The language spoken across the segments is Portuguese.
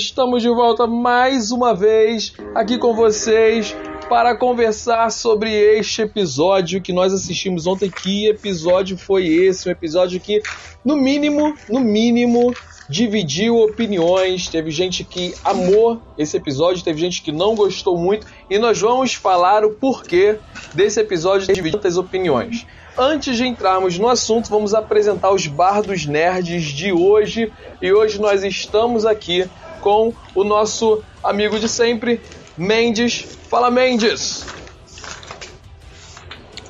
Estamos de volta mais uma vez aqui com vocês para conversar sobre este episódio que nós assistimos ontem. Que episódio foi esse? Um episódio que, no mínimo, no mínimo, dividiu opiniões. Teve gente que amou esse episódio, teve gente que não gostou muito, e nós vamos falar o porquê desse episódio dividir tantas opiniões. Antes de entrarmos no assunto, vamos apresentar os bardos nerds de hoje. E hoje nós estamos aqui com o nosso amigo de sempre, Mendes. Fala, Mendes!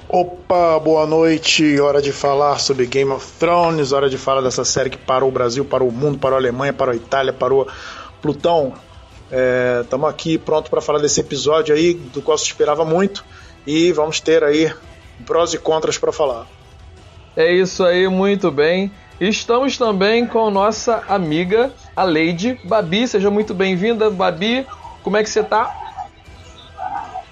Opa, boa noite. Hora de falar sobre Game of Thrones, hora de falar dessa série que parou o Brasil, parou o mundo, parou a Alemanha, parou a Itália, parou Plutão. Estamos é, aqui pronto para falar desse episódio aí, do qual se esperava muito, e vamos ter aí prós e contras para falar. É isso aí, muito bem. Estamos também com nossa amiga, a Lady Babi. Seja muito bem-vinda, Babi. Como é que você tá?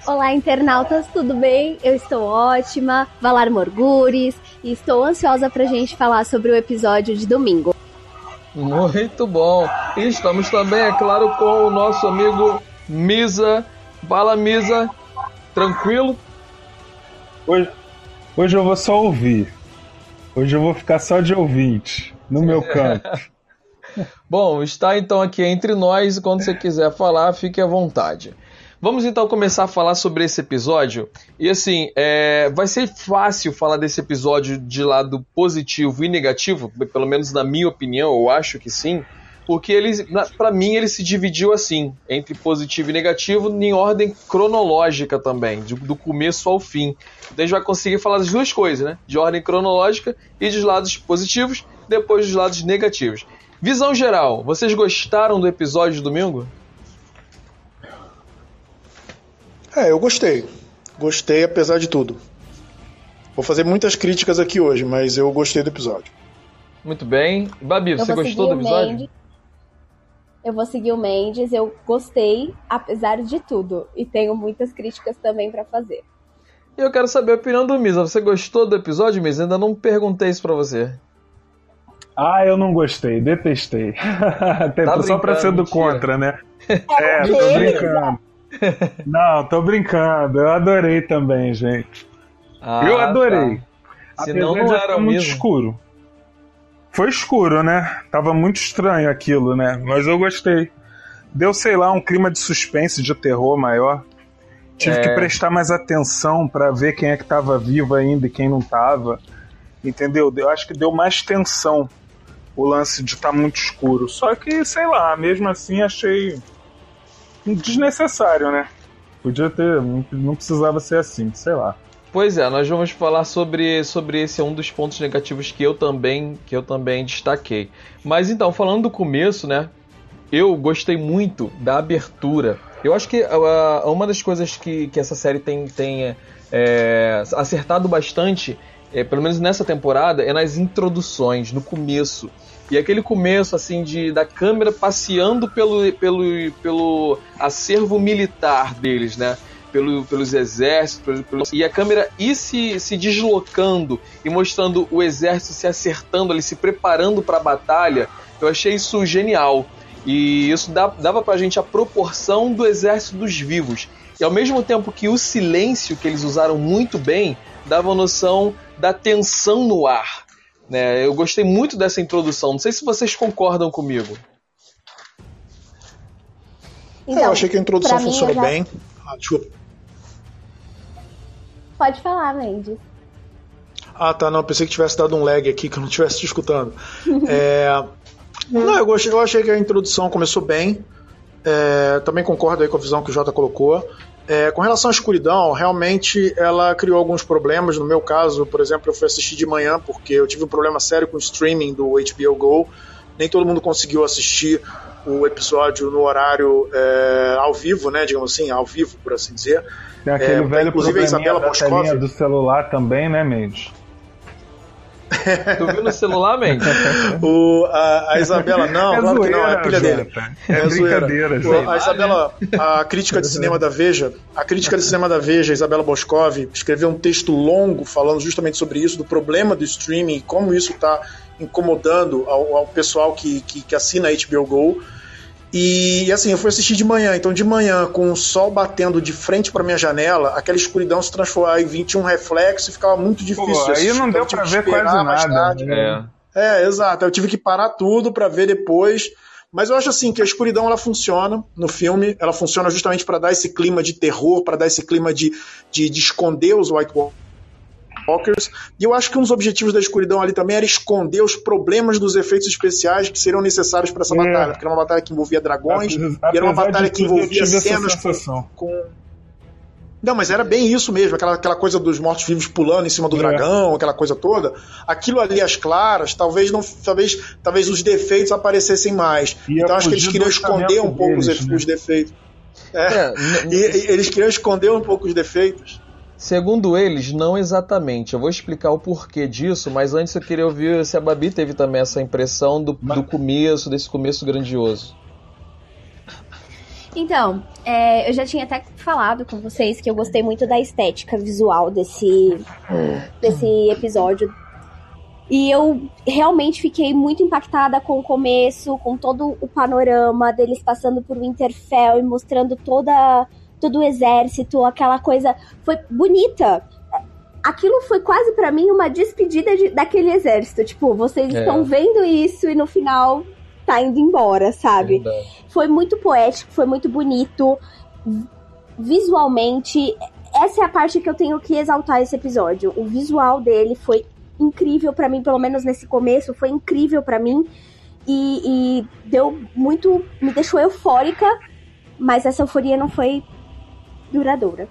Olá, internautas, tudo bem? Eu estou ótima, Valar Morgures, e estou ansiosa pra gente falar sobre o episódio de domingo. Muito bom! E estamos também, é claro, com o nosso amigo Misa. Fala, Misa. Tranquilo? Hoje, hoje eu vou só ouvir. Hoje eu vou ficar só de ouvinte, no meu canto. Bom, está então aqui entre nós e quando você quiser falar, fique à vontade. Vamos então começar a falar sobre esse episódio. E assim, é, vai ser fácil falar desse episódio de lado positivo e negativo, pelo menos na minha opinião, eu acho que sim, porque ele, para mim, ele se dividiu assim, entre positivo e negativo, em ordem cronológica também, do começo ao fim. Então a gente vai conseguir falar das duas coisas, né? De ordem cronológica e dos lados positivos, depois dos lados negativos. Visão geral, vocês gostaram do episódio de domingo? É, eu gostei. Gostei apesar de tudo. Vou fazer muitas críticas aqui hoje, mas eu gostei do episódio. Muito bem. Babi, você gostou do episódio? Mendes. Eu vou seguir o Mendes, eu gostei, apesar de tudo. E tenho muitas críticas também para fazer. Eu quero saber a opinião do Misa. Você gostou do episódio, Misa? Ainda não perguntei isso pra você. Ah, eu não gostei, detestei. tá só pra ser do mentira. contra, né? É, tô brincando. Não, tô brincando. Eu adorei também, gente. Ah, eu adorei. Tá. Senão não era muito mesmo. escuro. Foi escuro, né? Tava muito estranho aquilo, né? Mas eu gostei. Deu, sei lá, um clima de suspense, de terror maior. Tive é... que prestar mais atenção para ver quem é que tava vivo ainda e quem não tava. Entendeu? Eu acho que deu mais tensão o lance de estar tá muito escuro. Só que, sei lá, mesmo assim achei desnecessário, né? Podia ter, não precisava ser assim, sei lá. Pois é, nós vamos falar sobre, sobre esse um dos pontos negativos que eu também que eu também destaquei. Mas então, falando do começo, né? Eu gostei muito da abertura. Eu acho que uh, uma das coisas que, que essa série tem, tem é, acertado bastante, é, pelo menos nessa temporada, é nas introduções, no começo. E aquele começo, assim, de da câmera passeando pelo, pelo, pelo acervo militar deles, né? Pelo, pelos exércitos, pelo, pelo, e a câmera ir se, se deslocando e mostrando o exército se acertando ali, se preparando para a batalha, eu achei isso genial. E isso dá, dava pra gente a proporção do exército dos vivos. E ao mesmo tempo que o silêncio que eles usaram muito bem, dava noção da tensão no ar. Né? Eu gostei muito dessa introdução. Não sei se vocês concordam comigo. Então, eu achei que a introdução funcionou já... bem. Ah, desculpa. Pode falar, Mendes. Ah, tá. Não, pensei que tivesse dado um lag aqui, que eu não estivesse te escutando. é... Não, eu, eu achei que a introdução começou bem. É... Também concordo aí com a visão que o Jota colocou. É, com relação à escuridão, realmente ela criou alguns problemas. No meu caso, por exemplo, eu fui assistir de manhã porque eu tive um problema sério com o streaming do HBO Go. Nem todo mundo conseguiu assistir o episódio no horário é, ao vivo, né? Digamos assim, ao vivo, por assim dizer. Tem aquele é, velho inclusive a Isabela da do celular também, né, Mendes? Tu viu no celular, mente? o, a, a Isabela, não, É claro que não, é zoeira, pilha dele. Jota. É brincadeira, zoeira. gente. A Isabela, a crítica de cinema da Veja, a crítica de cinema da Veja, Isabela Boscov, escreveu um texto longo falando justamente sobre isso, do problema do streaming e como isso está incomodando ao, ao pessoal que, que, que assina a HBO Go. E assim, eu fui assistir de manhã, então de manhã, com o sol batendo de frente para minha janela, aquela escuridão se transformava em 21 reflexo e ficava muito difícil. Pô, aí não então deu que ver quase mais nada. tarde. É. É, exato. Eu tive que parar tudo para ver depois. Mas eu acho assim que a escuridão ela funciona no filme, ela funciona justamente para dar esse clima de terror, para dar esse clima de, de, de esconder os White Walkers. E eu acho que um dos objetivos da escuridão ali também era esconder os problemas dos efeitos especiais que seriam necessários para essa É. batalha, porque era uma batalha que envolvia dragões, Apesar e era uma batalha que envolvia cenas com, Não, mas era bem isso mesmo, aquela, aquela coisa dos mortos-vivos pulando em cima do É. dragão, aquela coisa toda. Aquilo ali, as claras, talvez não, talvez, talvez os defeitos aparecessem mais. Ia então acho que eles queriam esconder um pouco os, deles, efe- né? os defeitos. É. É, E, e eles queriam esconder um pouco os defeitos. Segundo eles, não exatamente. Eu vou explicar o porquê disso, mas antes eu queria ouvir se a Babi teve também essa impressão do, Mas- do começo, desse começo grandioso. Então, é, eu já tinha até falado com vocês que eu gostei muito da estética visual desse, desse episódio. E eu realmente fiquei muito impactada com o começo, com todo o panorama deles passando por Winterfell e mostrando toda, todo o exército, aquela coisa. Foi bonita. Aquilo foi quase pra mim uma despedida de- daquele exército. Tipo, vocês É. estão vendo isso e no final tá indo embora, sabe? Verdade. Foi muito poético, foi muito bonito. Visualmente, essa é a parte que eu tenho que exaltar esse episódio. O visual dele foi incrível pra mim, pelo menos nesse começo, foi incrível pra mim. E, e deu muito. me deixou eufórica, mas essa euforia não foi duradoura.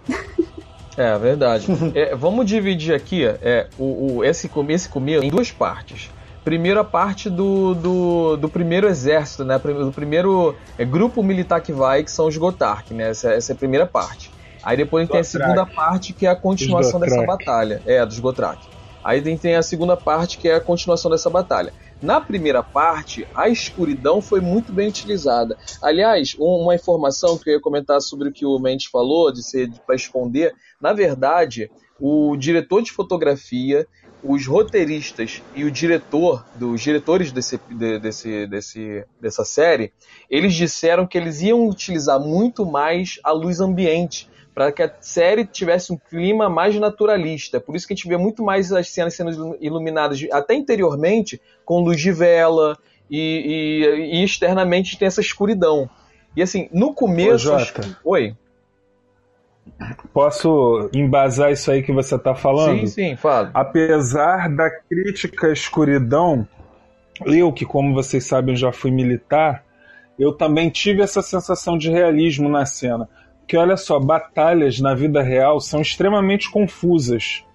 É, verdade. É, vamos dividir aqui é, o, o- esse, esse começo em duas partes. Primeiro, a parte do, do, do primeiro exército, né? Do primeiro é, grupo militar que vai, que são os Gotark, né? Essa, essa é a primeira parte. Aí depois a gente tem a segunda parte, que é a continuação dessa batalha. É, dos Gotrak. Aí tem a segunda parte, que é a continuação dessa batalha. Na primeira parte, a escuridão foi muito bem utilizada. Aliás, um- uma informação que eu ia comentar sobre o que o Mendes falou, de ser para esconder, na verdade, o diretor de fotografia, os roteiristas e o diretor, dos diretores desse, de- desse, desse, dessa série, eles disseram que eles iam utilizar muito mais a luz ambiente para que a série tivesse um clima mais naturalista. Por isso que a gente vê muito mais as cenas sendo iluminadas até interiormente com luz de vela e, e- e externamente tem essa escuridão. E assim, no começo. Ô, Jota. Oi. Posso embasar isso aí que você tá falando? Sim, sim, fala. Apesar da crítica à escuridão, eu, que como vocês sabem já fui militar, eu também tive essa sensação de realismo na cena. Porque olha só, batalhas na vida real são extremamente confusas.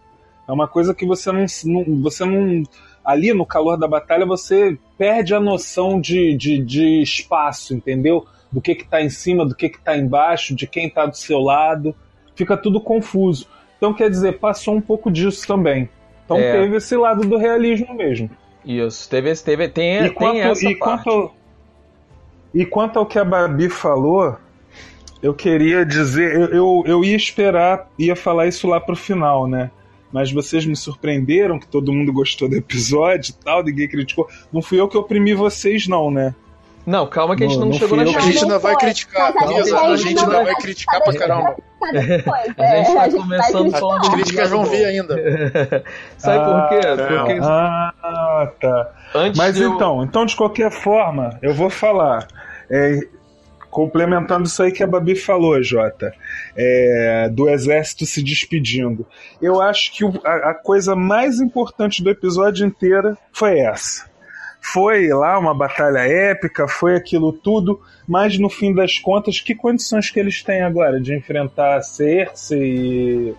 É uma coisa que você não, não- você não. Ali no calor da batalha você perde a noção de, de, de espaço, entendeu? Do que que tá em cima, do que que tá embaixo, de quem tá do seu lado. Fica tudo confuso. Então quer dizer, passou um pouco disso também. Então É. teve esse lado do realismo mesmo. Isso, teve, teve tem, e quanto, tem essa e, parte. quanto ao, e quanto ao que a Babi falou, eu queria dizer, eu, eu, eu ia esperar, ia falar isso lá pro final, né? Mas vocês me surpreenderam que todo mundo gostou do episódio e tal, ninguém criticou. Não fui eu que oprimi vocês, não, né? Não, calma que a gente Não, não, não chegou fui na eu A que- gente ainda vai criticar, Mas a beleza? gente A ainda gente não ainda vai criticar pra caramba. A gente é, tá a gente vai começando falando As críticas vão vir ainda. Sabe por quê? Ah, Porque Ah, tá. antes Mas eu- então, então de qualquer forma, eu vou falar. É, complementando isso aí que a Babi falou, Jota, é, do exército se despedindo. Eu acho que a, a coisa mais importante do episódio inteiro foi essa. Foi lá uma batalha épica, foi aquilo tudo, mas no fim das contas, que condições que eles têm agora de enfrentar a Cersei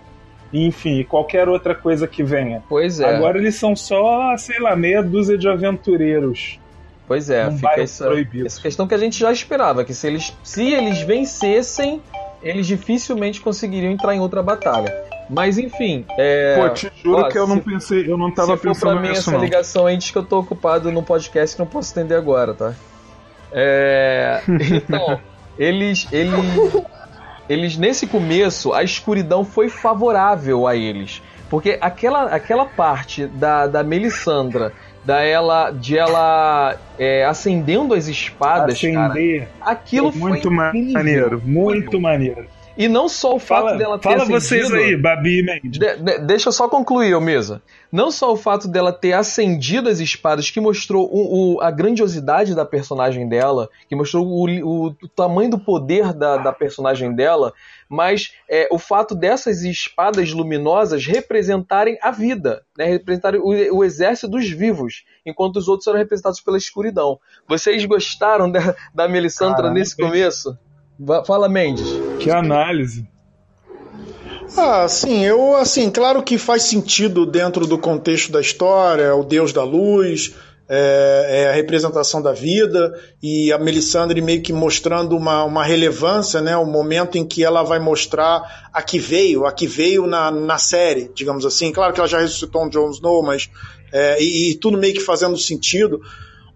e, enfim, qualquer outra coisa que venha? Pois é, Agora eles são só, sei lá, meia dúzia de aventureiros. Pois é, num fica essa, proibido. essa questão que a gente já esperava, que se eles, se eles vencessem, eles dificilmente conseguiriam entrar em outra batalha. Mas enfim. É... Pô, te juro ó, que eu se, não pensei, eu não tava se pensando pra mim essa não. ligação aí diz que eu tô ocupado no podcast não posso atender agora, tá? É... Então, eles, eles, eles nesse começo a escuridão foi favorável a eles, porque aquela, aquela parte da, da Melissandra da ela de ela é, acendendo as espadas, Acender. cara, aquilo é muito foi maneiro, muito maneiro. E não só o fato fala, dela ter fala acendido... vocês aí, Babi e. De, de, deixa eu só concluir, mesa. Não só o fato dela ter acendido as espadas, que mostrou o, o, a grandiosidade da personagem dela, que mostrou o, o tamanho do poder da, da personagem dela, mas é, o fato dessas espadas luminosas representarem a vida, né? representarem o, o, exército dos vivos, enquanto os outros eram representados pela escuridão. Vocês gostaram da, da Melisandra nesse começo? Fala, Mendes. Que análise. Ah, sim, eu assim, claro que faz sentido dentro do contexto da história, o Deus da Luz, é, é, a representação da vida e a Melisandre meio que mostrando uma, uma relevância, né? O momento em que ela vai mostrar a que veio, a que veio na, na série, digamos assim. Claro que ela já ressuscitou um Jon Snow, mas é, e, e, tudo meio que fazendo sentido.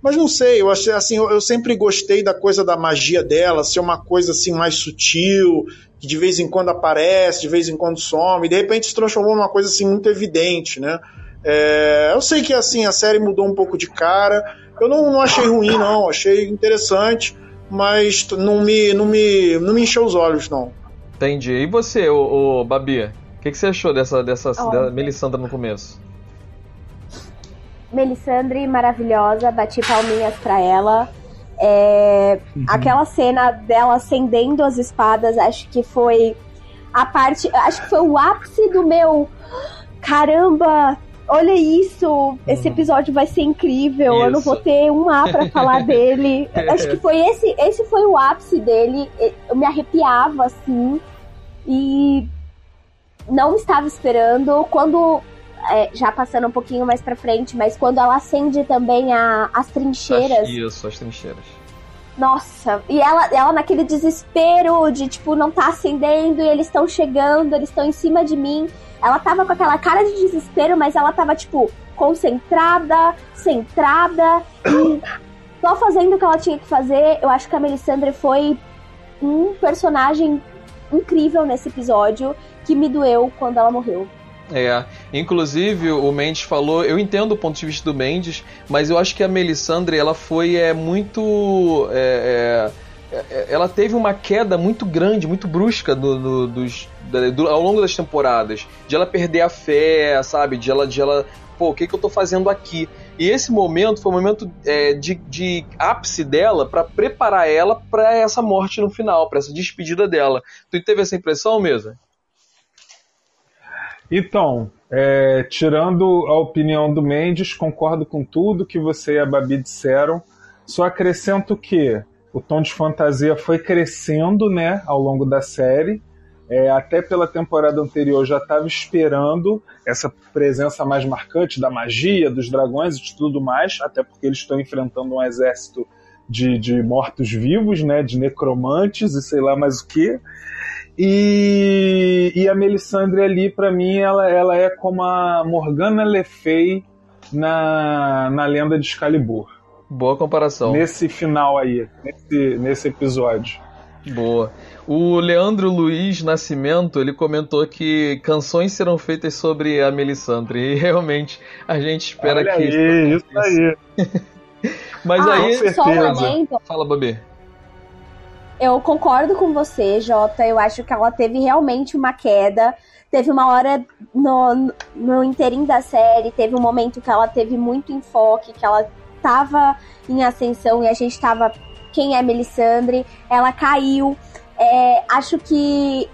Mas não sei, eu achei assim, eu, eu, sempre gostei da coisa da magia dela, ser uma coisa assim mais sutil, que de vez em quando aparece, de vez em quando some, e de repente se transformou numa coisa assim muito evidente, né? É, eu sei que assim a série mudou um pouco de cara. Eu não, não achei ruim, não, achei interessante, mas não me, não me, não me encheu os olhos, não. Entendi. E você, o, o Babi? O que, que, você achou dessa, dessa oh. da Melissandra no começo? Melissandre maravilhosa, bati palminhas pra ela. É, uhum. Aquela cena dela acendendo as espadas, acho que foi a parte. Acho que foi o ápice do meu. Caramba, olha isso, esse uhum. episódio vai ser incrível, isso. eu não vou ter um A pra falar dele. Acho que foi esse, esse foi o ápice dele. Eu me arrepiava assim e não estava esperando. Quando é, já passando um pouquinho mais pra frente, mas quando ela acende também a, as trincheiras. Isso, as trincheiras. Nossa, e ela, ela naquele desespero de tipo, não tá acendendo e eles estão chegando, eles estão em cima de mim. Ela tava com aquela cara de desespero, mas ela tava, tipo, concentrada, centrada e só fazendo o que ela tinha que fazer. Eu acho que a Melisandre foi um personagem incrível nesse episódio que me doeu quando ela morreu. É, inclusive o Mendes falou, eu entendo o ponto de vista do Mendes, mas eu acho que a Melisandre ela foi é, muito. É, é, é ela teve uma queda muito grande, muito brusca do, do, dos, do, ao longo das temporadas. De ela perder a fé, sabe? De ela. De ela Pô, o que, que eu tô fazendo aqui? E esse momento foi o um momento é, de, de ápice dela para preparar ela para essa morte no final, para essa despedida dela. Tu teve essa impressão mesmo? Então, é, tirando a opinião do Mendes, concordo com tudo que você e a Babi disseram. Só acrescento que o tom de fantasia foi crescendo né, ao longo da série. É, até pela temporada anterior já estava esperando essa presença mais marcante da magia, dos dragões e de tudo mais, até porque eles estão enfrentando um exército de, de mortos-vivos, né, de necromantes e sei lá mais o que. E, e a Melisandre ali, para mim, ela, ela é como a Morgana Le Fay na, na lenda de Excalibur. Boa comparação. Nesse final aí, nesse, nesse episódio. Boa. O Leandro Luiz Nascimento, ele comentou que canções serão feitas sobre a Melisandre. E realmente a gente espera Olha que aí, isso, isso aí. Mas ah, aí. Só um Fala, Babi. Eu concordo com você, Jota. Eu acho que ela teve realmente uma queda. Teve uma hora no, no inteirinho da série, teve um momento que ela teve muito enfoque, que ela tava em ascensão e a gente tava. Quem é Melisandre? Ela caiu. É, acho que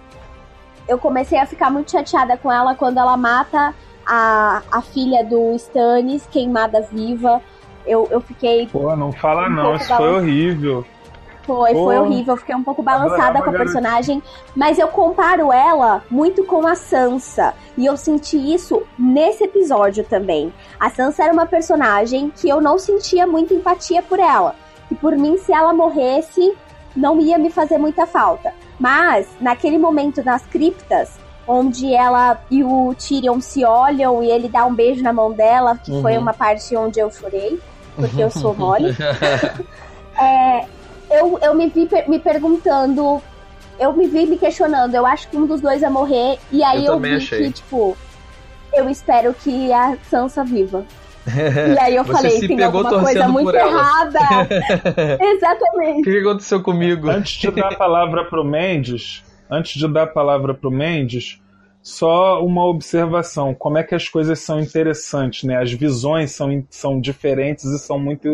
eu comecei a ficar muito chateada com ela quando ela mata a, a filha do Stannis, queimada viva. Eu, eu fiquei. Pô, não fala um não, isso foi horrível. Foi, foi horrível. Eu fiquei um pouco balançada com a personagem. Mas eu comparo ela muito com a Sansa. E eu senti isso nesse episódio também. A Sansa era uma personagem que eu não sentia muita empatia por ela. E por mim, se ela morresse, não ia me fazer muita falta. Mas, naquele momento nas criptas, onde ela e o Tyrion se olham e ele dá um beijo na mão dela, que uhum. foi uma parte onde eu chorei, porque eu sou mole. é, eu, eu me vi me perguntando, eu me vi me questionando, eu acho que um dos dois ia morrer, e aí eu, eu vi achei. que, tipo, eu espero que a Sansa viva. E aí eu Você falei, tem alguma coisa muito errada. Exatamente. O que aconteceu comigo? Antes de dar a palavra pro Mendes, antes de dar a palavra pro Mendes, só uma observação, como é que as coisas são interessantes, né? As visões são, são diferentes e são muito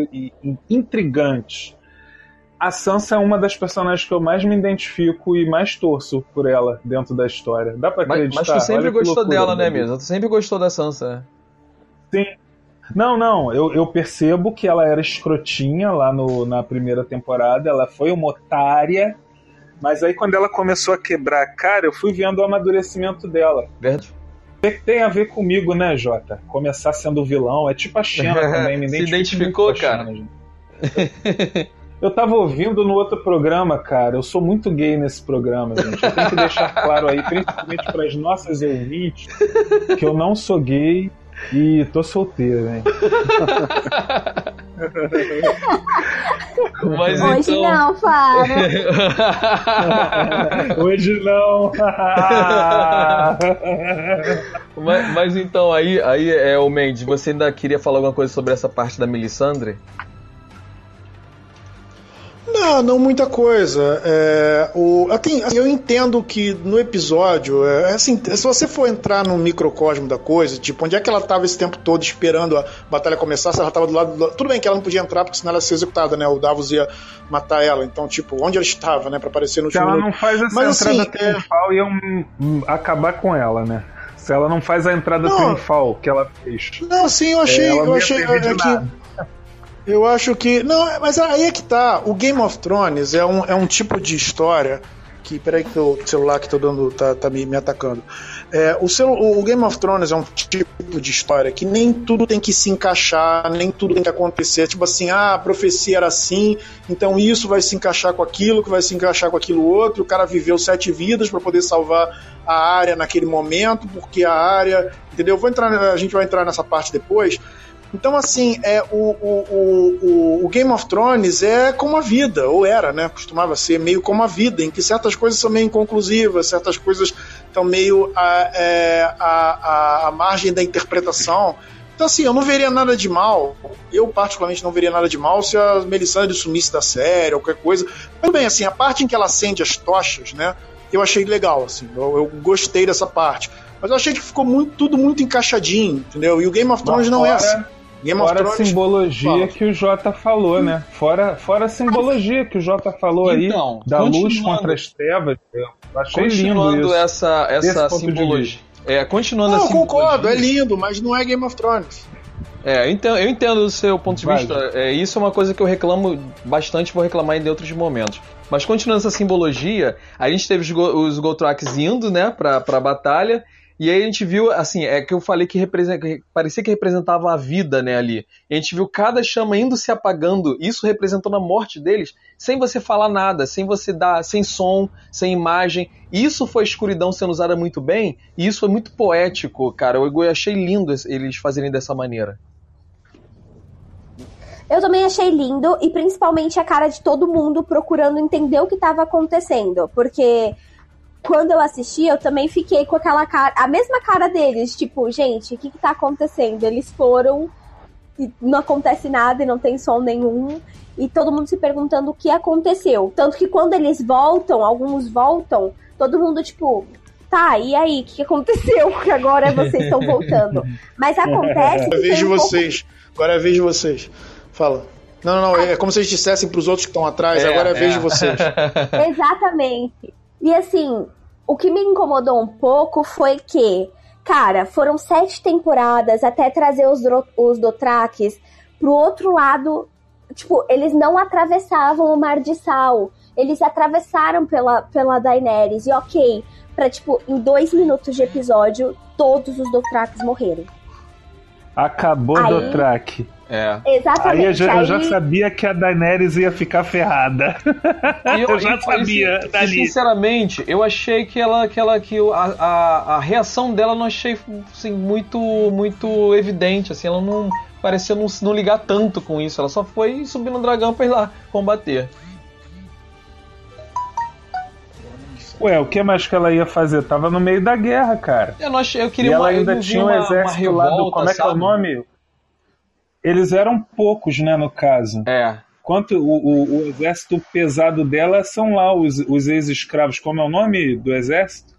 intrigantes. A Sansa é uma das personagens que eu mais me identifico e mais torço por ela dentro da história. Dá pra acreditar? Mas, mas tu sempre gostou dela, né, mesmo? Tu sempre gostou da Sansa. Sim, não, não, eu, eu percebo que ela era escrotinha lá no, na primeira temporada, ela foi uma otária, mas aí quando ela começou a quebrar a cara, eu fui vendo o amadurecimento dela. Verdade. Tem a ver comigo, né, Jota? Começar sendo vilão, é tipo a Xena também, me Se identificou, cara? Eu tava ouvindo no outro programa, cara. Eu sou muito gay nesse programa, gente. Eu tenho que deixar claro aí, principalmente para as nossas ouvintes, que eu não sou gay e tô solteiro, hein? Mas Hoje então... não, Fábio. Hoje não. mas, mas, então, aí, aí é o Mendes, você ainda queria falar alguma coisa sobre essa parte da Melisandre? Não, não muita coisa. É, o, assim, eu entendo que no episódio, é, assim, se você for entrar no microcosmo da coisa, tipo, onde é que ela estava esse tempo todo esperando a batalha começar, se ela estava do lado, do Tudo bem que ela não podia entrar, porque senão ela ia ser executada, né? O Davos ia matar ela. Então, tipo, onde ela estava, né? Pra aparecer no se filme. ela não faz essa Mas, entrada assim, triunfal, é... iam acabar com ela, né? Se ela não faz a entrada não, triunfal que ela fez. Não, sim, eu achei. É, eu achei é, que, eu acho que. Não, mas aí é que tá. O Game of Thrones é um, é um tipo de história. Que, peraí que o celular que tô dando tá, tá me, me atacando. É, o, o Game of Thrones é um tipo de história que nem tudo tem que se encaixar, nem tudo tem que acontecer. Tipo assim, ah, a profecia era assim, então isso vai se encaixar com aquilo, que vai se encaixar com aquilo outro. O cara viveu sete vidas para poder salvar a área naquele momento, porque a área. Entendeu? Vou entrar, a gente vai entrar nessa parte depois. Então, assim, é, o, o, o, o, Game of Thrones é como a vida, ou era, né? Costumava ser meio como a vida, em que certas coisas são meio inconclusivas, certas coisas estão meio à, é, à, à margem da interpretação. Então, assim, eu não veria nada de mal, eu particularmente não veria nada de mal se a Melisandre sumisse da série ou qualquer coisa. Mas bem, assim, a parte em que ela acende as tochas, né? Eu achei legal, assim, eu, eu gostei dessa parte. Mas eu achei que ficou muito, tudo muito encaixadinho, entendeu? E o Game of Thrones não é assim. Game fora a simbologia fala. que o Jota falou, né? Fora, fora a simbologia que o Jota falou então, aí, da luz contra as trevas. Eu achei continuando lindo isso. essa, essa simbologia. É, continuando não, assim. Eu concordo, é lindo, mas não é Game of Thrones. É, eu entendo, eu entendo o seu ponto de Vai. vista. É, isso é uma coisa que eu reclamo bastante, vou reclamar em outros momentos. Mas continuando essa simbologia, a gente teve os, Go os indo, né, pra, pra batalha, e aí a gente viu, assim, é que eu falei que, que parecia que representava a vida, né, ali. E a gente viu cada chama indo se apagando, isso representando a morte deles, sem você falar nada, sem você dar, sem som, sem imagem. Isso foi a escuridão sendo usada muito bem, e isso foi muito poético, cara. Eu achei lindo eles fazerem dessa maneira. Eu também achei lindo, e principalmente a cara de todo mundo procurando entender o que estava acontecendo, porque quando eu assisti, eu também fiquei com aquela cara, a mesma cara deles, tipo, gente, o que, que tá acontecendo? Eles foram e não acontece nada e não tem som nenhum. E todo mundo se perguntando o que aconteceu. Tanto que quando eles voltam, alguns voltam, todo mundo, tipo, tá, e aí, o que aconteceu? Que agora vocês estão voltando. Mas acontece. Agora é vez de um vocês. Pouco... Agora de vocês. Fala. Não, não, não. É como se eles dissessem pros outros que estão atrás, é, agora é de vocês. Exatamente. E assim, o que me incomodou um pouco foi que, cara, foram sete temporadas até trazer os, os Dothraques pro outro lado. Tipo, eles não atravessavam o Mar de Sal. Eles atravessaram pela, pela Daenerys. E ok, pra, tipo, em dois minutos de episódio, todos os Dothraques morreram. Acabou Aí... Dothraki. É. Exatamente. Aí eu já, eu já Aí- sabia que a Daenerys ia ficar ferrada. E eu já e- sabia e, dali. sinceramente, eu achei que ela, que ela, que a, a, a reação dela eu não achei assim, muito, muito evidente. Assim, ela não parecia não, não ligar tanto com isso. Ela só foi subir no dragão pra ir lá combater. Ué, o que mais que ela ia fazer? Tava no meio da guerra, cara. Eu não achei, eu E queria ela uma, eu ainda tinha um uma, uma exército lá do. revolta, Como é que é o sabe? nome? Eles eram poucos, né, no caso. É. Quanto o, o, o exército pesado dela são lá os, os ex-escravos. Como é o nome do exército?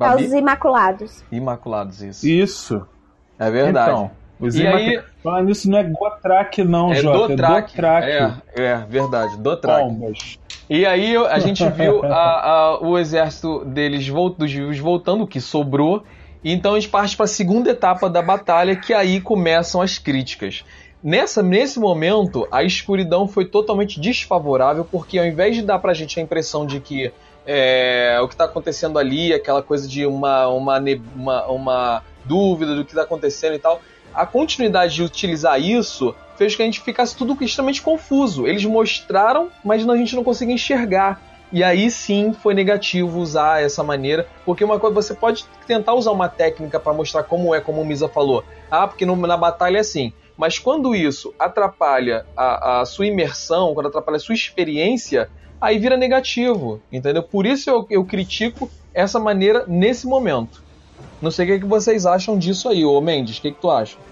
É os Imaculados. Imaculados, isso. Isso. É verdade. Então, os E aí- Falando nisso, não é Gotrak, não, é Jota. Dotrak. É Dotrak. É, é, verdade, Dotrak. Bombas. E aí a gente viu a- a- o exército deles dos vivos voltando, o que sobrou. Então a gente parte para a segunda etapa da batalha, que aí começam as críticas. Nessa, nesse momento, a escuridão foi totalmente desfavorável, porque ao invés de dar pra gente a impressão de que é, o que está acontecendo ali, aquela coisa de uma, uma, uma, uma dúvida do que está acontecendo e tal, a continuidade de utilizar isso fez que a gente ficasse tudo extremamente confuso. Eles mostraram, mas a gente não conseguia enxergar. E aí sim foi negativo usar essa maneira, porque uma coisa você pode tentar usar uma técnica para mostrar como é, como o Misa falou. Ah, porque no- na batalha é assim. Mas quando isso atrapalha a, a sua imersão, quando atrapalha a sua experiência, aí vira negativo, entendeu? Por isso eu, eu critico essa maneira nesse momento. Não sei o que, que vocês acham disso aí, ô Mendes, o que, que tu acha?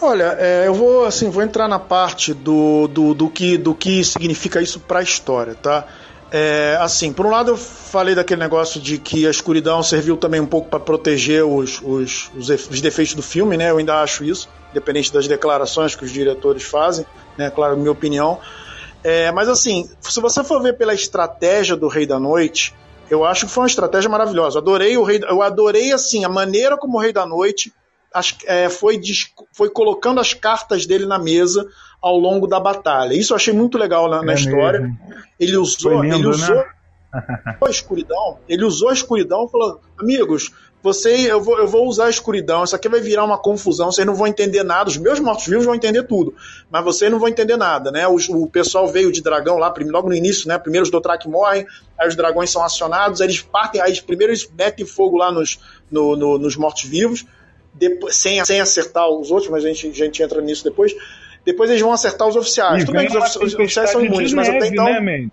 Olha, é, eu vou assim, vou entrar na parte do, do, do que, do que significa isso para a história, tá? É, assim, por um lado eu falei daquele negócio de que a escuridão serviu também um pouco para proteger os, os, os, efe- os defeitos do filme, né? Eu ainda acho isso, independente das declarações que os diretores fazem, né? Claro, minha opinião. É, mas assim, se você for ver pela estratégia do Rei da Noite, eu acho que foi uma estratégia maravilhosa. Adorei o Rei, eu adorei assim a maneira como o Rei da Noite as- é, foi, foi colocando as cartas dele na mesa ao longo da batalha. Isso eu achei muito legal na, na É história. mesmo. Ele usou, lindo, ele né? usou a escuridão. Ele usou a escuridão falando, amigos, você, eu vou, eu vou usar a escuridão. Isso aqui vai virar uma confusão. Vocês não vão entender nada. Os meus mortos-vivos vão entender tudo, mas vocês não vão entender nada, né? Os- o pessoal veio de dragão lá, logo no início, né? Primeiro os Dothraki morrem, aí os dragões são acionados, aí eles partem, aí primeiro eles metem fogo lá nos, no- no- nos mortos-vivos, depois- sem, sem acertar os outros, mas a gente, a gente entra nisso depois. Depois eles vão acertar os oficiais. E Tudo bem que os, os oficiais são imunes, de mas até neve, então. né?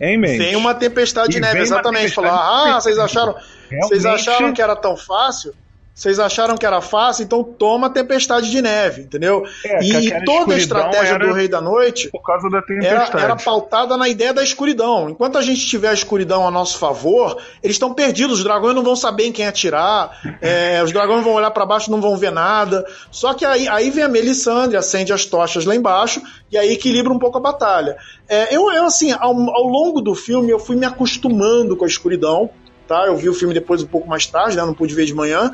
Hein? Vem uma tempestade de E neve, vem uma exatamente. De ah, vocês acharam, vocês acharam que era tão fácil? Vocês acharam que era fácil? Então toma tempestade de neve, entendeu? É, e, toda a estratégia do Rei da Noite da era, tempestade. era pautada na ideia da escuridão. Enquanto a gente tiver a escuridão a nosso favor, eles estão perdidos. Os dragões não vão saber em quem atirar, é, os dragões vão olhar para baixo e não vão ver nada. Só que aí, aí vem a Melisandre, acende as tochas lá embaixo e aí equilibra um pouco a batalha. É, eu, eu, assim, ao, ao longo do filme, eu fui me acostumando com a escuridão. Tá? Eu vi o filme depois um pouco mais tarde, né? não pude ver de manhã.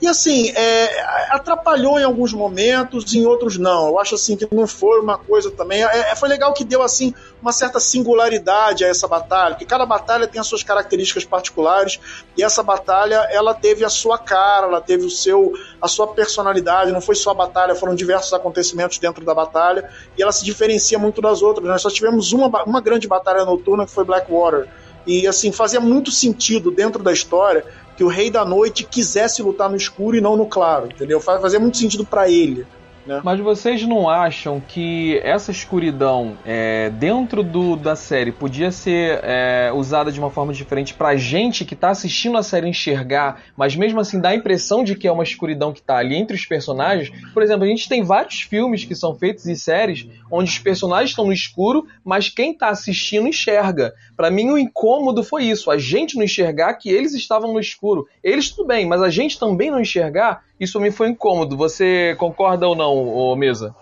E assim, é, atrapalhou em alguns momentos, em outros não. Eu acho assim que não foi uma coisa também. É, foi legal que deu assim uma certa singularidade a essa batalha, porque cada batalha tem as suas características particulares e essa batalha ela teve a sua cara, ela teve o seu a sua personalidade. Não foi só a batalha, foram diversos acontecimentos dentro da batalha e ela se diferencia muito das outras. Nós só tivemos uma, uma grande batalha noturna que foi Blackwater. E assim, fazia muito sentido dentro da história que o Rei da Noite quisesse lutar no escuro e não no claro, entendeu? Fazia muito sentido para ele. Né? Mas vocês não acham que essa escuridão é, dentro do, da série podia ser é, usada de uma forma diferente pra gente que tá assistindo a série enxergar, mas mesmo assim dá a impressão de que é uma escuridão que tá ali entre os personagens? Por exemplo, a gente tem vários filmes que são feitos e séries onde os personagens estão no escuro, mas quem tá assistindo enxerga. Para mim o incômodo foi isso, a gente não enxergar que eles estavam no escuro. Eles tudo bem, mas a gente também não enxergar, isso mim foi incômodo. Você concorda ou não, ô Mesa?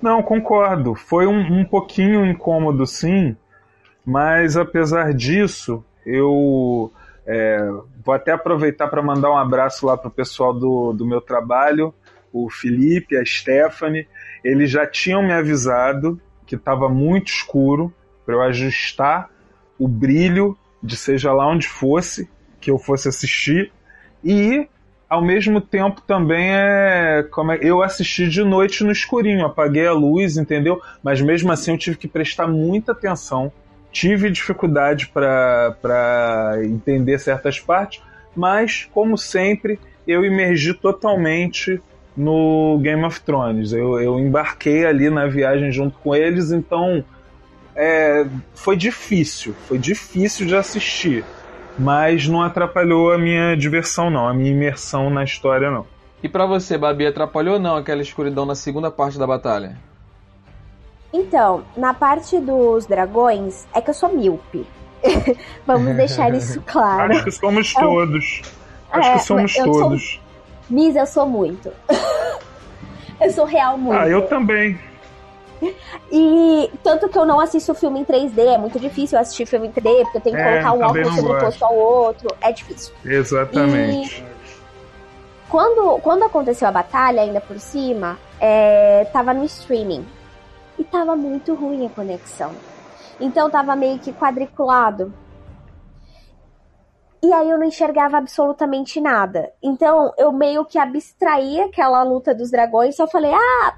Não, concordo. Foi um, um pouquinho incômodo, sim, mas apesar disso, eu é, vou até aproveitar para mandar um abraço lá pro pessoal do, do meu trabalho, o Felipe, a Stephanie. Eles já tinham me avisado que estava muito escuro para eu ajustar o brilho de seja lá onde fosse que eu fosse assistir e ao mesmo tempo também é, como é. Eu assisti de noite no escurinho, apaguei a luz, entendeu? Mas mesmo assim eu tive que prestar muita atenção. Tive dificuldade para entender certas partes, mas, como sempre, eu emergi totalmente no Game of Thrones. Eu, eu embarquei ali na viagem junto com eles, então é, foi difícil, foi difícil de assistir, mas não atrapalhou a minha diversão não, a minha imersão na história não. E para você, Babi, atrapalhou ou não aquela escuridão na segunda parte da batalha? Então, na parte dos dragões, é que eu sou míope. Vamos deixar isso claro. Acho que somos é todos. Acho é, que somos todos. Sou... Miss, eu sou muito. eu sou real muito. Ah, eu também. E tanto que eu não assisto filme em 3D, é muito difícil assistir filme em 3D, porque eu tenho que é, colocar um óculos sobreposto ao outro, é difícil. Exatamente. E quando, quando aconteceu a batalha, ainda por cima, é, tava no streaming. E tava muito ruim a conexão. Então tava meio que quadriculado. E aí eu não enxergava absolutamente nada. Então eu meio que abstraí aquela luta dos dragões, só falei, ah,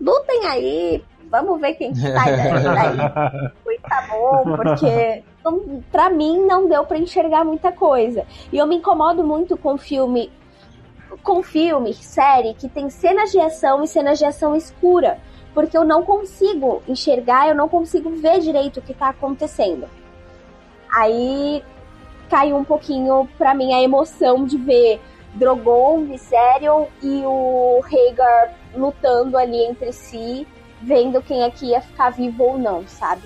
lutem aí, vamos ver quem sai daí. daí. Tá bom, porque não, pra mim não deu para enxergar muita coisa. E eu me incomodo muito com filme, com filme, série, que tem cenas de ação e cenas de ação escura. Porque eu não consigo enxergar, eu não consigo ver direito o que tá acontecendo. Aí caiu um pouquinho pra mim a emoção de ver Drogon, Viserion e o Rhaegar lutando ali entre si, vendo quem é que ia ficar vivo ou não, sabe?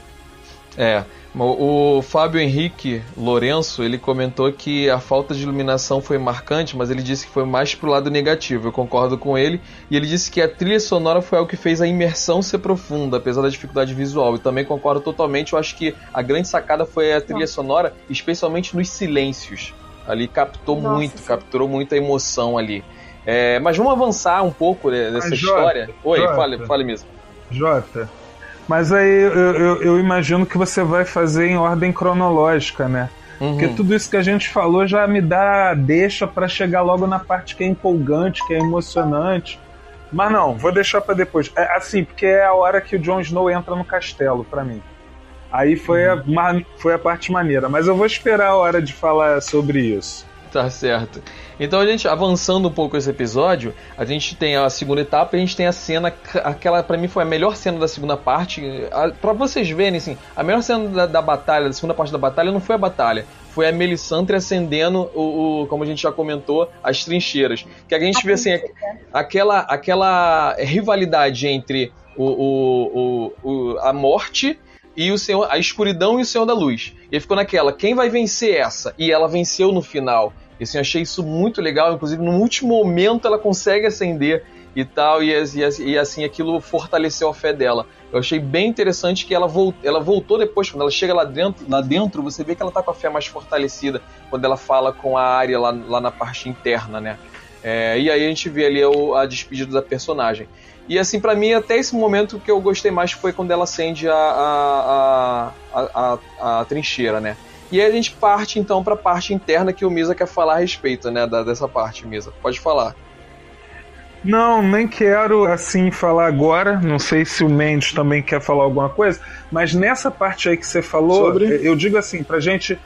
É, o Fábio Henrique Lourenço, ele comentou que a falta de iluminação foi marcante, mas ele disse que foi mais pro lado negativo. Eu concordo com ele. E ele disse que a trilha sonora foi o que fez a imersão ser profunda, apesar da dificuldade visual. E também concordo totalmente. Eu acho que a grande sacada foi a trilha sonora, especialmente nos silêncios. Ali captou Nossa, muito, sim. capturou muita emoção ali. É, mas vamos avançar um pouco dessa mas, história. Oi, Jota, fale, fale mesmo. Jota, mas aí eu, eu, eu, imagino que você vai fazer em ordem cronológica, né? Uhum. Porque tudo isso que a gente falou já me dá deixa para chegar logo na parte que é empolgante, que é emocionante. Mas não, vou deixar para depois. É assim, porque é a hora que o Jon Snow entra no castelo para mim. Aí foi, uhum. a, foi a parte maneira. Mas eu vou esperar a hora de falar sobre isso. Tá certo. Então a gente avançando um pouco esse episódio, a gente tem a segunda etapa, a gente tem a cena aquela para mim foi a melhor cena da segunda parte, para vocês verem assim, a melhor cena da, da, batalha, da segunda parte da batalha não foi a batalha, foi a Melisandre acendendo o, o, como a gente já comentou, as trincheiras. Que a gente a vê assim aquela aquela rivalidade entre o, o, o, a morte e o Senhor, a escuridão e o Senhor da Luz. E ficou naquela, quem vai vencer essa? E ela venceu no final. E assim, achei isso muito legal. Inclusive, no último momento ela consegue acender e tal, e, e, e, assim aquilo fortaleceu a fé dela. Eu achei bem interessante que ela, volt, ela voltou depois, quando ela chega lá dentro, lá dentro, você vê que ela tá com a fé mais fortalecida quando ela fala com a área lá, lá na parte interna, né? É, e aí a gente vê ali a, a despedida da personagem. E assim, para mim, até esse momento que eu gostei mais foi quando ela acende a, a, a, a, a trincheira, né? E aí a gente parte então para a parte interna que o Misa quer falar a respeito, né, da, dessa parte, Misa. Pode falar. Não, nem quero assim falar agora. Não sei se o Mendes também quer falar alguma coisa, mas nessa parte aí que você falou, Sobre... eu digo assim, pra gente,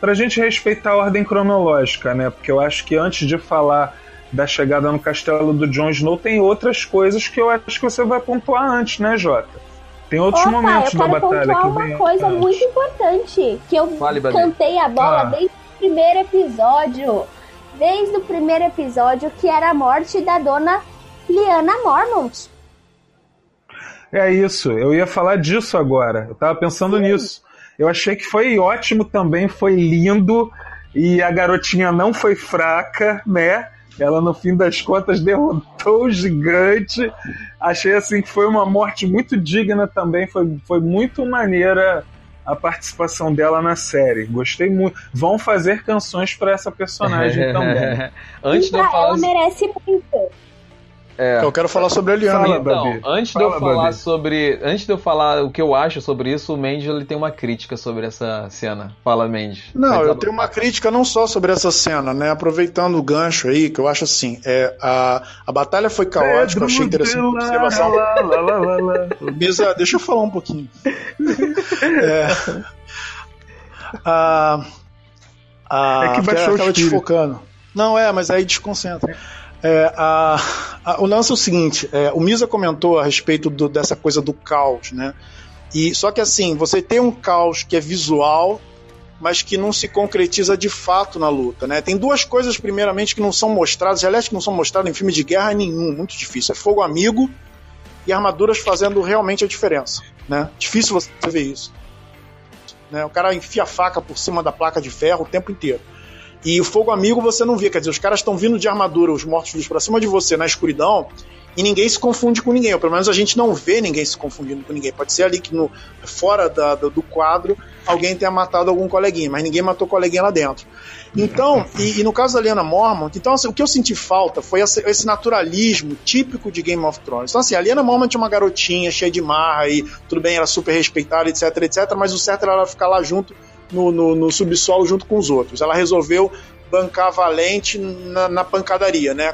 pra gente respeitar a ordem cronológica, né? Porque eu acho que antes de falar da chegada no castelo do Jon Snow, tem outras coisas que eu acho que você vai pontuar antes, né, Jota? Tem outros Opa, momentos da batalha que vem. uma coisa antes. muito importante, que eu vale, cantei a bola ah. desde o primeiro episódio. Desde o primeiro episódio, que era a morte da dona Liana Mormont. É isso, eu ia falar disso agora. Eu tava pensando Sim. nisso. Eu achei que foi ótimo também, foi lindo. E a garotinha não foi fraca, né? Ela, no fim das contas, derrotou o gigante. Achei assim que foi uma morte muito digna também. Foi, foi muito maneira a participação dela na série. Gostei muito. Vão fazer canções para essa personagem também. Antes de eu falar. Ela merece muito. É. Eu quero falar sobre a Liana. Fala, então, antes Fala, de eu falar Babi. sobre. Antes de eu falar o que eu acho sobre isso, o Mendes ele tem uma crítica sobre essa cena. Fala, Mendes. Não, eu tenho uma crítica não só sobre essa cena, né? Aproveitando o gancho aí, que eu acho assim, é, a, a batalha foi caótica, eu achei interessante a observação. Mesa, deixa eu falar um pouquinho. é, a, a, é que baixou desfocando. Não, é, mas aí desconcentra. É, a, a, o lance é o seguinte: é, o Misa comentou a respeito do, dessa coisa do caos, né? E só que assim, você tem um caos que é visual, mas que não se concretiza de fato na luta, né? Tem duas coisas, primeiramente, que não são mostradas, aliás, que não são mostradas em filme de guerra nenhum, muito difícil. É fogo amigo e armaduras fazendo realmente a diferença, né? Difícil você ver isso. Né? O cara enfia a faca por cima da placa de ferro o tempo inteiro. E o fogo amigo você não vê, quer dizer, os caras estão vindo de armadura, os mortos-vivos pra cima de você na escuridão, e ninguém se confunde com ninguém, ou pelo menos a gente não vê ninguém se confundindo com ninguém. Pode ser ali que no, fora da, do quadro alguém tenha matado algum coleguinha, mas ninguém matou coleguinha lá dentro. Então, e, e no caso da Liana Mormont, então assim, o que eu senti falta foi esse, esse, naturalismo típico de Game of Thrones. Então assim, a Liana Mormont tinha uma garotinha cheia de marra e tudo bem, era super respeitada, etc, etc, mas o certo era ela ficar lá junto no, no, no subsolo junto com os outros. Ela resolveu bancar valente na, na, pancadaria, né?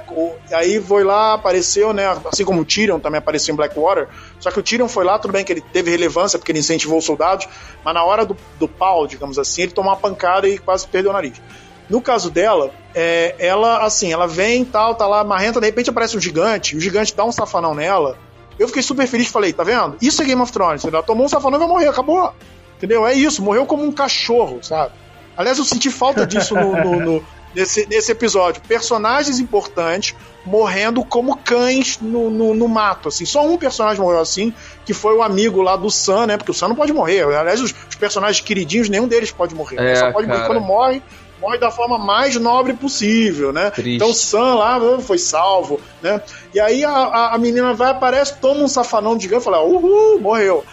Aí foi lá, apareceu, né? Assim como o Tyrion também apareceu em Blackwater. Só que o Tyrion foi lá, tudo bem que ele teve relevância, porque ele incentivou os soldados, mas na hora do, do pau, digamos assim, ele tomou uma pancada e quase perdeu o nariz. No caso dela, é, ela, assim, ela vem tal, tá lá marrenta, de repente aparece um gigante, o gigante dá um safanão nela. Eu fiquei super feliz, falei, tá vendo? Isso é Game of Thrones, ela tomou um safanão e vai morrer, acabou. Entendeu? É isso, morreu como um cachorro, sabe? Aliás, eu senti falta disso no, no, no, nesse, nesse episódio. Personagens importantes morrendo como cães no, no, no, mato, assim. Só um personagem morreu assim, que foi o amigo lá do Sam, né? Porque o Sam não pode morrer. Aliás, os, os personagens queridinhos, nenhum deles pode morrer. É, Só pode cara. morrer quando morre morre da forma mais nobre possível, né? Triste. Então o Sam lá foi salvo, né? E aí a, a, a menina vai, aparece, toma um safanão de gigante e fala, uhul, morreu.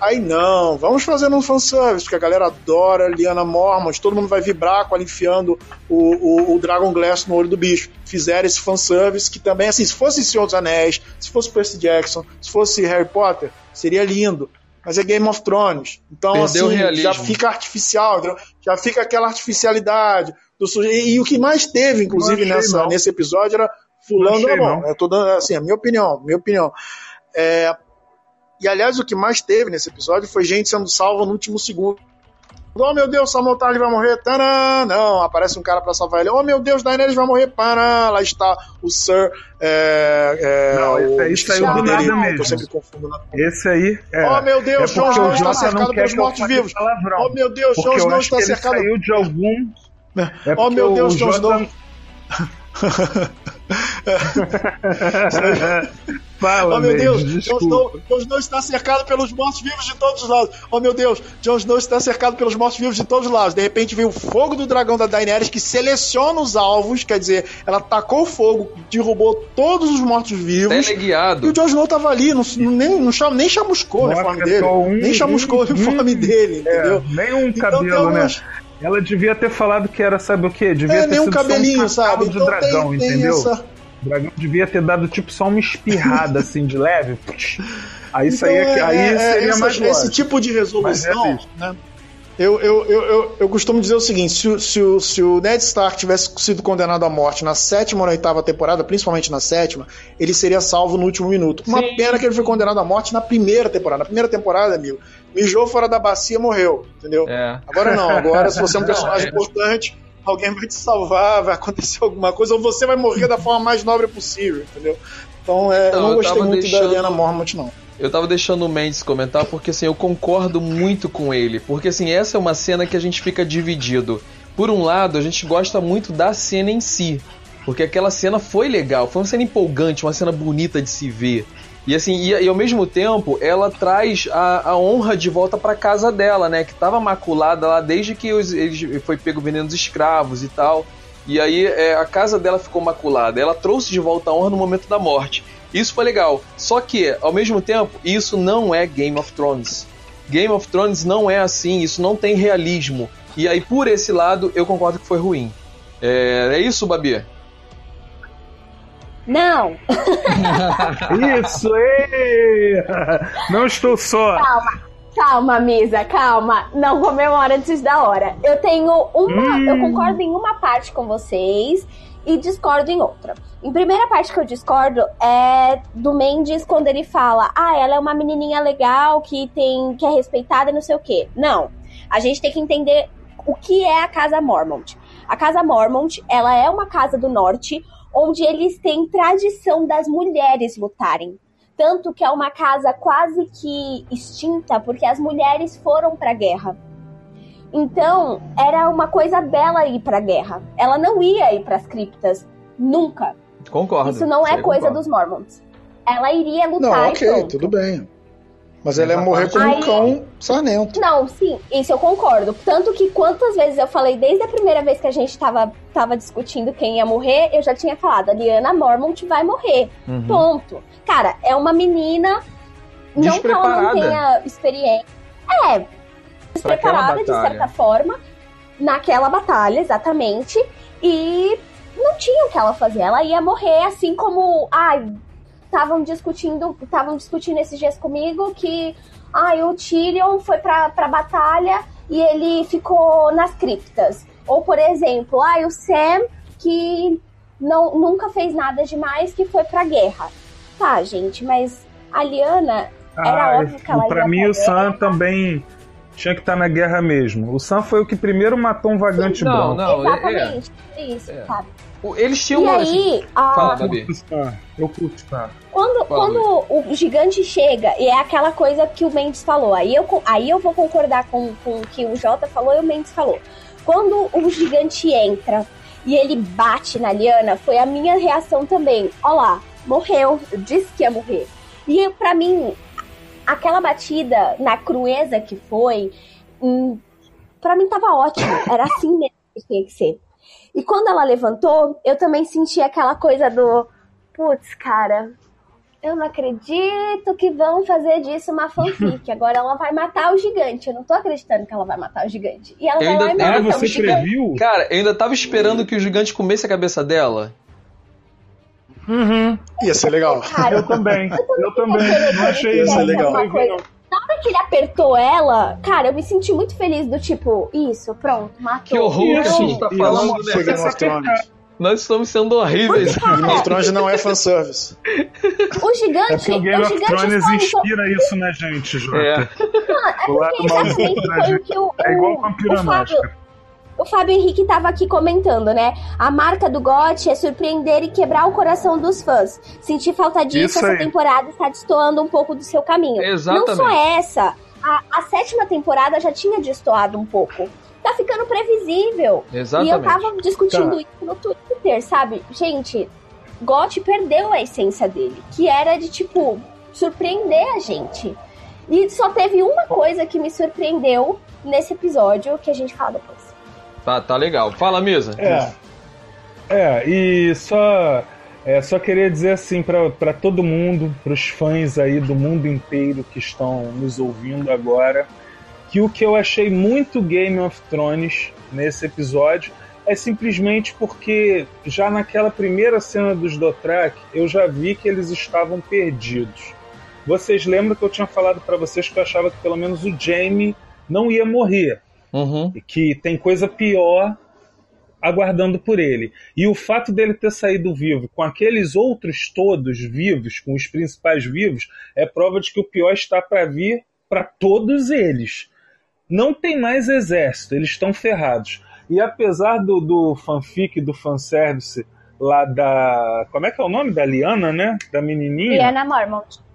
Aí não, vamos fazer um fanservice, porque a galera adora Liana Mormont, todo mundo vai vibrar com ela enfiando o, o, o, Dragon Glass no olho do bicho. Fizeram esse fanservice que também, assim, se fosse Senhor dos Anéis, se fosse Percy Jackson, se fosse Harry Potter, seria lindo. Mas é Game of Thrones. Então, Perdeu assim, já fica artificial, já fica aquela artificialidade. Do suje... e, e o que mais teve, inclusive, nessa, nesse episódio era fulano. Não, achei, não, não. Eu tô dando, assim, a minha opinião, minha opinião. É, e aliás, o que mais teve nesse episódio foi gente sendo salva no último segundo. Oh meu Deus, Samuel Tarly vai morrer. Tadã! Não, aparece um cara para salvar ele. Oh meu Deus, Daenerys vai morrer. Para! Lá está o Sir. É, é, não, esse aí saiu do nada mesmo. Eu sempre confundo na... Esse aí. É, oh meu Deus, é Jon Snow está cercado pelos mortos-vivos. Oh meu Deus, Jon Snow está cercado. Saiu de algum. É oh meu Deus, Jon Snow. Fala, oh meu Deus, Jon Snow, Jon Snow está cercado pelos mortos-vivos de todos os lados. Oh meu Deus, Jon Snow está cercado pelos mortos-vivos de todos os lados. De repente vem o fogo do dragão da Daenerys que seleciona os alvos, quer dizer, ela tacou fogo, derrubou todos os mortos-vivos. Teleguiado. E o Jon Snow tava ali, não, nem, não, nem chamuscou o uniforme dele. Um, nem chamuscou o uniforme um, dele, entendeu? É, nem um então, cabelo, né? Ela devia ter falado que era, sabe o quê? Devia é, ter sido cabelinho, um sabe? de então dragão, tem, tem entendeu? Essa... O dragão devia ter dado tipo só uma espirrada assim de leve. Aí então, aí, é, aí é, seria essa, mais Esse tipo de resolução, é né? Eu, eu, eu, eu, eu, costumo dizer o seguinte: se, o, se, se o Ned Stark tivesse sido condenado à morte na sétima ou na oitava temporada, principalmente na sétima, ele seria salvo no último minuto. Uma Sim. pena que ele foi condenado à morte na primeira temporada. Na primeira temporada, amigo, mijou fora da bacia, morreu, entendeu? É. Agora não, agora se você é um personagem não, é. importante, alguém vai te salvar, vai acontecer alguma coisa, ou você vai morrer da forma mais nobre possível, entendeu? Então, é, não, eu não gostei muito deixando... da Liana Mormont, não. Eu tava deixando o Mendes comentar porque assim, eu concordo muito com ele. Porque assim, essa é uma cena que a gente fica dividido. Por um lado, a gente gosta muito da cena em si. Porque aquela cena foi legal, foi uma cena empolgante, uma cena bonita de se ver. E assim, e, e ao mesmo tempo, ela traz a, a honra de volta para casa dela, né? Que tava maculada lá desde que os, foi pego vendendo escravos e tal. E aí é, a casa dela ficou maculada. Ela trouxe de volta a honra no momento da morte. Isso foi legal. Só que, ao mesmo tempo, isso não é Game of Thrones. Game of Thrones não é assim, isso não tem realismo. E aí, por esse lado, eu concordo que foi ruim. É, é isso, Babi? Não! Isso, ê! Não estou só. Calma, calma, Misa, calma. Não comemora antes da hora. Eu tenho uma. Hum. Eu concordo em uma parte com vocês e discordo em outra. Em primeira parte que eu discordo é do Mendes quando ele fala: Ah, ela é uma menininha legal que tem que é respeitada não sei o quê. Não. A gente tem que entender o que é a Casa Mormont. A Casa Mormont, ela é uma casa do norte onde eles têm tradição das mulheres lutarem. Tanto que é uma casa quase que extinta, porque as mulheres foram pra guerra. Então, era uma coisa dela ir pra guerra. Ela não ia ir pras criptas. Nunca. Concordo. Isso não é coisa concordo. dos Mormons. Ela iria lutar Não, ok, tudo bem. Mas ela ia morrer como Aí- um cão sarnento. Não, sim, isso eu concordo. Tanto que quantas vezes eu falei, desde a primeira vez que a gente tava, tava discutindo quem ia morrer, eu já tinha falado, a Liana Mormont vai morrer. Uhum. Ponto. Cara, é uma menina. Não que ela não tenha experiência. É, despreparada de batalha. certa forma, naquela batalha, exatamente. E não tinha o que ela fazer. Ela ia morrer, assim como. Ai, estavam discutindo. Estavam discutindo esses dias comigo que. Ai, o Tyrion foi pra, pra batalha e ele ficou nas criptas. Ou, por exemplo, ai, o Sam que não, nunca fez nada demais, que foi pra guerra. Tá, gente, mas a Liana Era Ah, óbvio que ela pra ia mim, o. Sam também tinha que estar na guerra mesmo. O Sam foi o que primeiro matou um vagante Não, branco. não, é- Exatamente. Isso, É. sabe? O- Eles tinham E uma. assim, aí, a- Fala, Eu Babi. curto. Eu Sam. quando, Fala, quando o gigante chega, e é aquela coisa que o Mendes falou, aí eu, aí eu vou concordar com, com o que o Jota falou e o Mendes falou. Quando o gigante entra e ele bate na Liana, foi a minha reação também. Ó lá, morreu, eu disse que ia morrer. E pra mim, aquela batida na crueza que foi, hum, pra mim tava ótimo. Era assim mesmo que tinha que ser. E quando ela levantou, eu também senti aquela coisa do. Putz, cara, eu não acredito que vão fazer disso uma fanfic. Agora ela vai matar o gigante. Eu não tô acreditando que ela vai matar o gigante. E ela Eu vai lá ainda- e Ah, mata o você gigante. previu? Cara, eu ainda tava esperando que o gigante comesse a cabeça dela. Uhum. Ia ser legal. Cara, Eu também. Eu também. Não achei isso legal. Na hora que ele apertou ela, cara, eu me senti muito feliz do tipo, isso, pronto, matou. Que horror que a Isso, gente tá Isso, falando, né? foi Game of Thrones. Nós estamos sendo horríveis. Game of Thrones não é fanservice. O gigante, É porque o Game o of gigante Thrones só- inspira isso na gente, Jota. É. É lado porque exatamente foi o gente. que o, É igual o, Vampira o Fábio, Máscara. O Fábio Henrique tava aqui comentando, né? A marca do GOT é surpreender e quebrar o coração dos fãs. Sentir falta disso, Isso essa temporada está destoando um pouco do seu caminho. Exatamente. Não só essa, a, a sétima temporada já tinha destoado um pouco. Tá ficando previsível. E eu Exatamente. tava discutindo Tá. isso no Twitter, sabe? Gente, GOT perdeu a essência dele, que era de, tipo, surpreender a gente. E só teve uma coisa que me surpreendeu nesse episódio, que a gente fala depois. Tá, tá legal. Fala, Misa. É. É, e só, é, só queria dizer assim pra todo mundo, pros fãs aí do mundo inteiro que estão nos ouvindo agora, que o que eu achei muito Game of Thrones nesse episódio é simplesmente porque já naquela primeira cena dos Dothraki eu já vi que eles estavam perdidos. Vocês lembram que eu tinha falado pra vocês que eu achava que pelo menos o Jaime não ia morrer Uhum. e que tem coisa pior aguardando por ele. E o fato dele ter saído vivo, com aqueles outros todos vivos, com os principais vivos, é prova de que o pior está para vir para todos eles. Não tem mais exército, eles estão ferrados. E apesar do, do fanfic, do fanservice lá da. Como é que é o nome? Da Liana, né? Da menininha. Liana Mormont.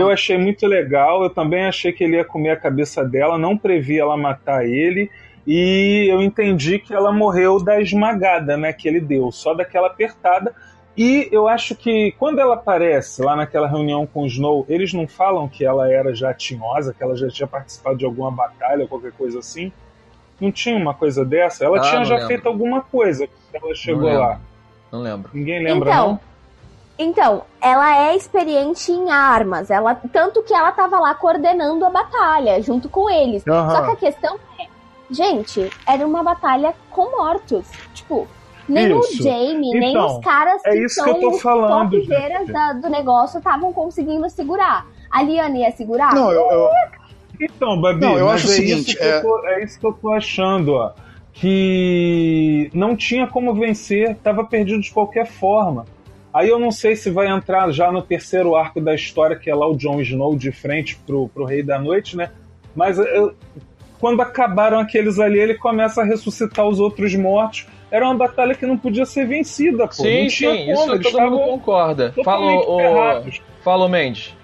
Eu achei muito legal, eu também achei que ele ia comer a cabeça dela, não previ ela matar ele, e eu entendi que ela morreu da esmagada, né, que ele deu, só daquela apertada. E eu acho que quando ela aparece lá naquela reunião com o Snow, eles não falam que ela era já tinhosa, que ela já tinha participado de alguma batalha, qualquer coisa assim. Não tinha uma coisa dessa? Ela Ah, tinha não já lembro. feito alguma coisa quando ela chegou lembro. lá. Não lembro. Ninguém lembra, Então, não? Então, ela é experiente em armas. Ela, tanto que ela tava lá coordenando a batalha junto com eles. Aham. Só que a questão é, gente, era uma batalha com mortos. Tipo, Nem Isso. o Jamie, nem Então, os caras que é isso são que eu tô os falando, gente. da- do negócio estavam conseguindo segurar. A Liana ia segurar? Não, eu, eu- Então, Babi, Não, eu mas acho o é, seguinte, isso que eu é- tô, é isso que eu tô achando, ó. Que não tinha como vencer, tava perdido de qualquer forma. Aí eu não sei se vai entrar já no terceiro arco da história, que é lá o Jon Snow de frente pro, pro Rei da Noite, né? Mas eu- quando acabaram aqueles ali, ele começa a ressuscitar os outros mortos. Era uma batalha que não podia ser vencida, pô. Sim, não tinha sim, como, isso eles todo mundo estavam concorda. Fala, totalmente o, o Mendes.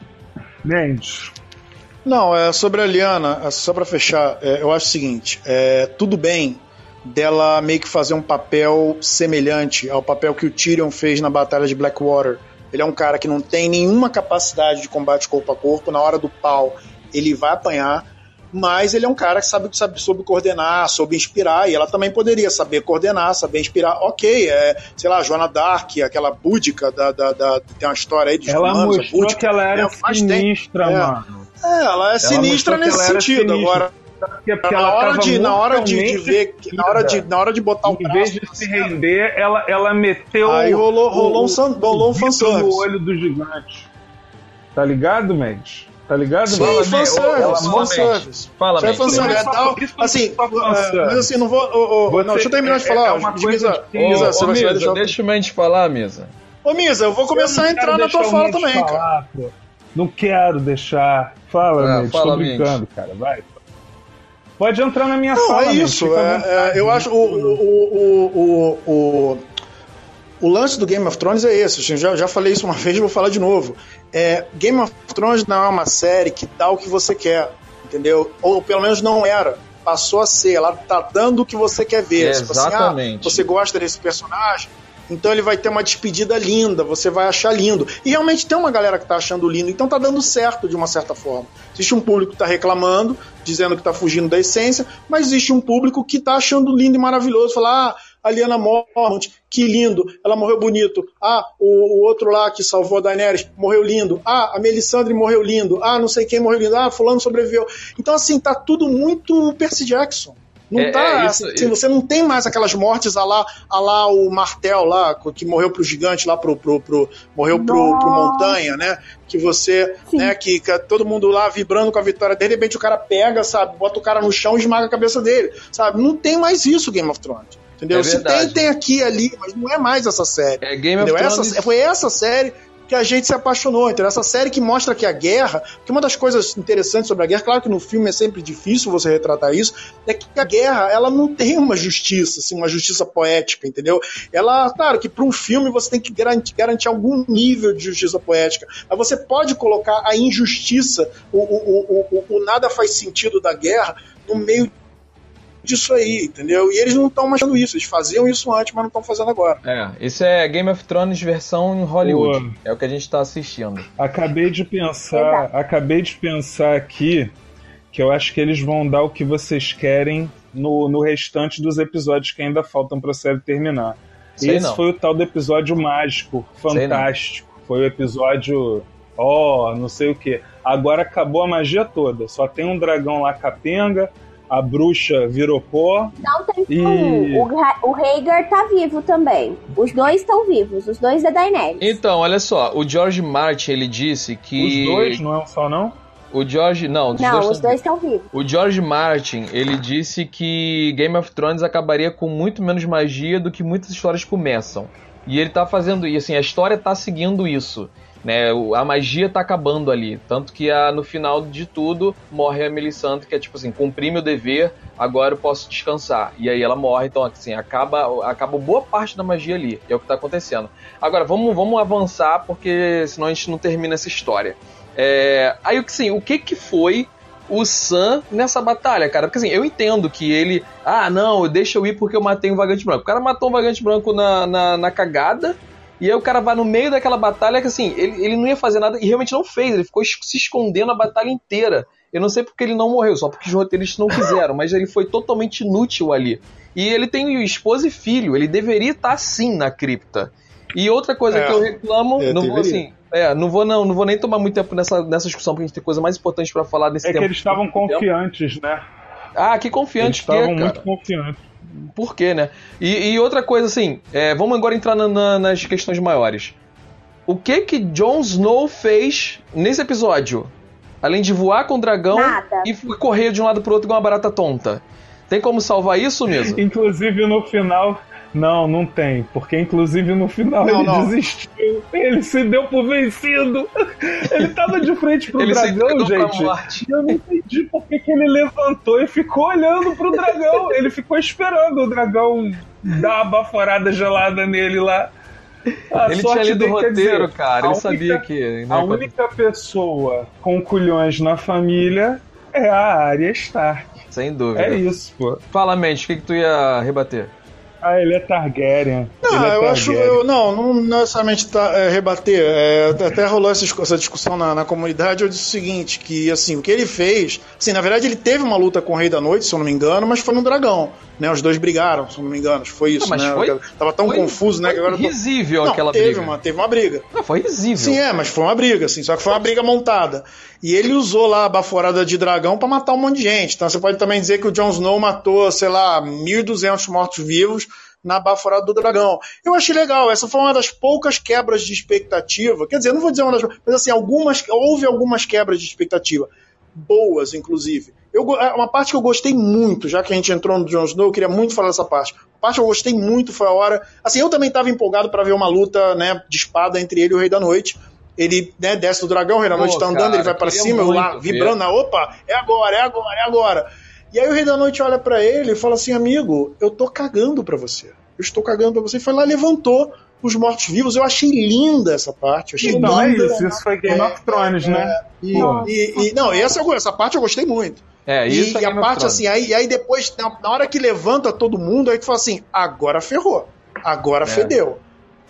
Mendes, Não, é sobre a Liana, é só pra fechar, é, eu acho o seguinte: é, tudo bem dela meio que fazer um papel semelhante ao papel que o Tyrion fez na Batalha de Blackwater. Ele é um cara que não tem nenhuma capacidade de combate corpo a corpo, na hora do pau ele vai apanhar, mas ele é um cara que sabe, sabe soube coordenar, soube inspirar, e ela também poderia saber coordenar, saber inspirar. Ok, é, sei lá, a Joana Dark, aquela búdica da, da, da- tem uma história aí dos ela romanos, a mostrou búdica. que ela era é, tempo. sinistra, É. mano. É, ela é sinistra mostrou que nesse ela sentido. sinistra. Agora, Porque, porque na ela hora, tava de, na hora de, de ver, que- na hora de, na hora de botar o Em vez braço, de se render, ela, ela meteu. Aí rolou- rolou um o- san- rolou um fanservice. no olho do gigante. Tá ligado, Mendes? Tá ligado, Sim, Mendes? Fala, fanservice, ela- fanservice. Fala, Isso é Mendes. fanservice. É Tal, é assim, fanservice. é, mas assim, não vou. ô, Você- não, deixa eu terminar de é- falar. é uma Misa, coisa de- Ô, Misa, você vai deixar deixa o Mendes falar, Misa. Ô, Misa, eu vou começar a entrar na tua fala Mendes também, cara. Não quero deixar. Fala, Ah, Mendes. Tô brincando, cara. Vai. Pode entrar na minha Não, fala, é isso. é- é, eu não acho o, o, o, o, o, o lance do Game of Thrones é esse. Eu já, já falei isso uma vez e vou falar de novo. É, Game of Thrones não é uma série que dá o que você quer, entendeu? Ou pelo menos não era. Passou a ser. Ela tá dando o que você quer ver. Tipo assim, ah, Exatamente. você gosta desse personagem? Então ele vai ter uma despedida linda, você vai achar lindo. E realmente tem uma galera que tá achando lindo, então tá dando certo de uma certa forma. Existe um público que tá reclamando, dizendo que tá fugindo da essência, mas existe um público que tá achando lindo e maravilhoso. Falar, ah, a Liana Mormont, que lindo, ela morreu bonito. Ah, o, o outro lá que salvou a Daenerys morreu lindo. Ah, a Melisandre morreu lindo. Ah, não sei quem morreu lindo. Ah, fulano sobreviveu. Então assim, tá tudo muito Percy Jackson. Não É, tá, é isso- assim, você não tem mais aquelas mortes a lá, a lá o Martel lá, que morreu pro gigante lá, pro, pro, pro- morreu pro, pro. Montanha, né? Que você, Sim. né, que, que todo mundo lá vibrando com a vitória, de repente o cara pega, sabe, bota o cara no chão e esmaga a cabeça dele, sabe? Não tem mais isso Game of Thrones. Entendeu? É Se tem, tem aqui e ali, mas não é mais essa série. É Game of Entendeu? Thrones. Essa, foi essa série que a gente se apaixonou, entendeu? Essa série que mostra que a guerra, que uma das coisas interessantes sobre a guerra, claro que no filme é sempre difícil você retratar isso, é que a guerra, ela não tem uma justiça, assim, uma justiça poética, entendeu? Ela, claro que para um filme você tem que garantir, garantir algum nível de justiça poética, mas você pode colocar a injustiça, o, o, o, o, nada faz sentido da guerra no meio disso aí, entendeu? E eles não estão mais fazendo isso, eles faziam isso antes, mas não estão fazendo agora. É, isso é Game of Thrones versão em Hollywood. Boa. É o que a gente tá assistindo. Acabei de pensar, Exato. acabei de pensar aqui que eu acho que eles vão dar o que vocês querem no, no restante dos episódios que ainda faltam pra série terminar. Sei Esse não. foi o tal do episódio mágico, fantástico. Foi o episódio, ó, não sei o que. Agora acabou a magia toda. Só tem um dragão lá capenga, a bruxa virou pó. Não tem E- como. O, o Rhaegar tá vivo também. Os dois estão vivos, os dois da Daenerys. Então, olha só, o George Martin ele disse que Os dois, não é um só não? o George não, os Não, dois os tão dois estão vivos. O George Martin, ele disse que Game of Thrones acabaria com muito menos magia do que muitas histórias começam. E ele tá fazendo isso, assim, a história tá seguindo isso. Né, O- a magia tá acabando ali. Tanto que a- no final de tudo morre a Melisandre, que é tipo assim, cumpri meu dever, agora eu posso descansar. E aí ela morre, então assim, acaba, acaba boa parte da magia ali. É o que tá acontecendo. Agora, vamos, vamos avançar, porque senão a gente não termina essa história. É, aí, assim, o que que foi o Sam nessa batalha, cara? Porque assim, eu entendo que ele. Ah, não, deixa eu ir porque eu matei um vagante branco. O cara matou um vagante branco na, na, na cagada. E aí o cara vai no meio daquela batalha que assim, ele, ele não ia fazer nada e realmente não fez. Ele ficou se escondendo a batalha inteira. Eu não sei porque ele não morreu, só porque os roteiristas não quiseram, mas ele foi totalmente inútil ali. E ele tem esposa e filho, ele deveria estar sim na cripta. E outra coisa É, que eu reclamo, é, não vou assim, é, não vou não, não vou nem tomar muito tempo nessa, nessa discussão porque a gente tem coisa mais importante pra falar desse É que tempo. eles estavam Tempo. confiantes, né? Ah, que Eles confiante que é, estavam muito confiantes. Por quê, né? E, e outra coisa, assim, é, vamos agora entrar na, na, nas questões maiores. O que que Jon Snow fez nesse episódio? Além de voar com o dragão Nada. e correr de um lado pro outro com uma barata tonta. Tem como salvar isso mesmo? Inclusive no final. Não, não tem. Porque inclusive no final Não, ele não. desistiu. Ele se deu por vencido. Ele tava de frente pro Ele dragão, gente. morte. E eu não entendi por que, que ele levantou e ficou olhando pro dragão. Ele ficou esperando o dragão dar uma baforada gelada nele lá. A Ele sorte tinha lido o roteiro, dizer, cara. Ele sabia única- que. né, A única pessoa com culhões na família é a Arya Stark. Sem dúvida. É isso, pô. Fala, Mente, o que, que tu ia rebater? Ah, ele é Targaryen. Não, é eu acho. Targaryen. Eu, não, não necessariamente tá, é, rebater. É, até rolou essa, essa discussão na, na comunidade. Eu disse o seguinte: que assim, o que ele fez. Assim, na verdade, ele teve uma luta com o Rei da Noite, se eu não me engano, mas foi no dragão. Né? Os dois brigaram, se eu não me engano. Foi isso, mas né? foi- Tava tão foi- confuso, né? Foi Que agora risível Não, aquela teve briga. uma, teve uma briga. Não, foi risível. Sim, é, mas foi uma briga, assim, só que foi uma briga montada. E ele usou lá a baforada de dragão pra matar um monte de gente. Então você pode também dizer que o Jon Snow matou, sei lá, 1.200 mortos-vivos na baforada do dragão. Eu achei legal, essa foi uma das poucas quebras de expectativa. Quer dizer, não vou dizer uma das, mas assim, algumas, houve algumas quebras de expectativa. Boas, inclusive. Eu, go- uma parte que eu gostei muito, já que a gente entrou no Jon Snow, eu queria muito falar dessa parte. A parte que eu gostei muito foi a hora. Assim, eu também estava empolgado para ver uma luta né, de espada entre ele e o Rei da Noite. Ele né, desce do dragão, o Rei da Noite tá andando, cara, ele vai para cima, eu lá vibrando, na, opa, é agora, é agora, é agora. E aí o Rei da Noite olha para ele e fala assim: amigo, eu tô cagando para você. Eu estou cagando para você. E foi lá, levantou os mortos-vivos. Eu achei linda essa parte. Eu achei é linda. isso, isso foi Game of Thrones, né? E, e- e- não, essa, essa parte eu gostei muito. É, E, isso é e a parte assim, aí, e aí depois, na, na hora que levanta todo mundo, aí que fala assim: agora ferrou. Agora É. fedeu.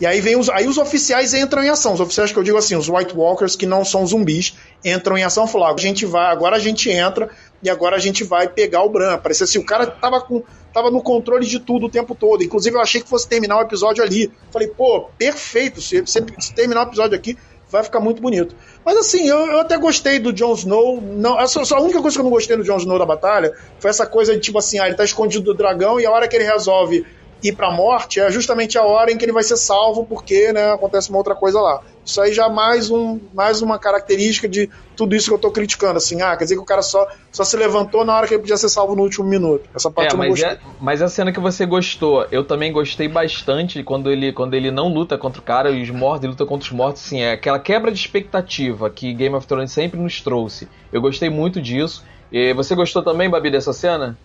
E aí vem os, aí os oficiais entram em ação. Os oficiais que eu digo assim, os White Walkers, que não são zumbis, entram em ação e falam: "Ah, a gente vai, agora a gente entra e agora a gente vai pegar o Bran. Parecia assim, o cara tava com. Tava no controle de tudo o tempo todo. Inclusive, eu achei que fosse terminar o episódio ali. Falei, pô, perfeito. Se, se, terminar o episódio aqui, vai ficar muito bonito. Mas assim, eu, eu até gostei do Jon Snow. Não, a, a única coisa que eu não gostei do Jon Snow da batalha foi essa coisa de tipo assim, ah, ele tá escondido do dragão e a hora que ele resolve ir pra morte é justamente a hora em que ele vai ser salvo, porque né, acontece uma outra coisa lá. Isso aí já é mais, um, mais uma característica de tudo isso que eu tô criticando. Assim, ah, quer dizer que o cara só, só se levantou na hora que ele podia ser salvo no último minuto. Essa parte É, eu não mas, gostei. é, mas a cena que você gostou, eu também gostei bastante quando ele, quando ele não luta contra o cara e os mortos, ele luta contra os mortos, assim, é aquela quebra de expectativa que Game of Thrones sempre nos trouxe. Eu gostei muito disso. E você gostou também, Babi, dessa cena?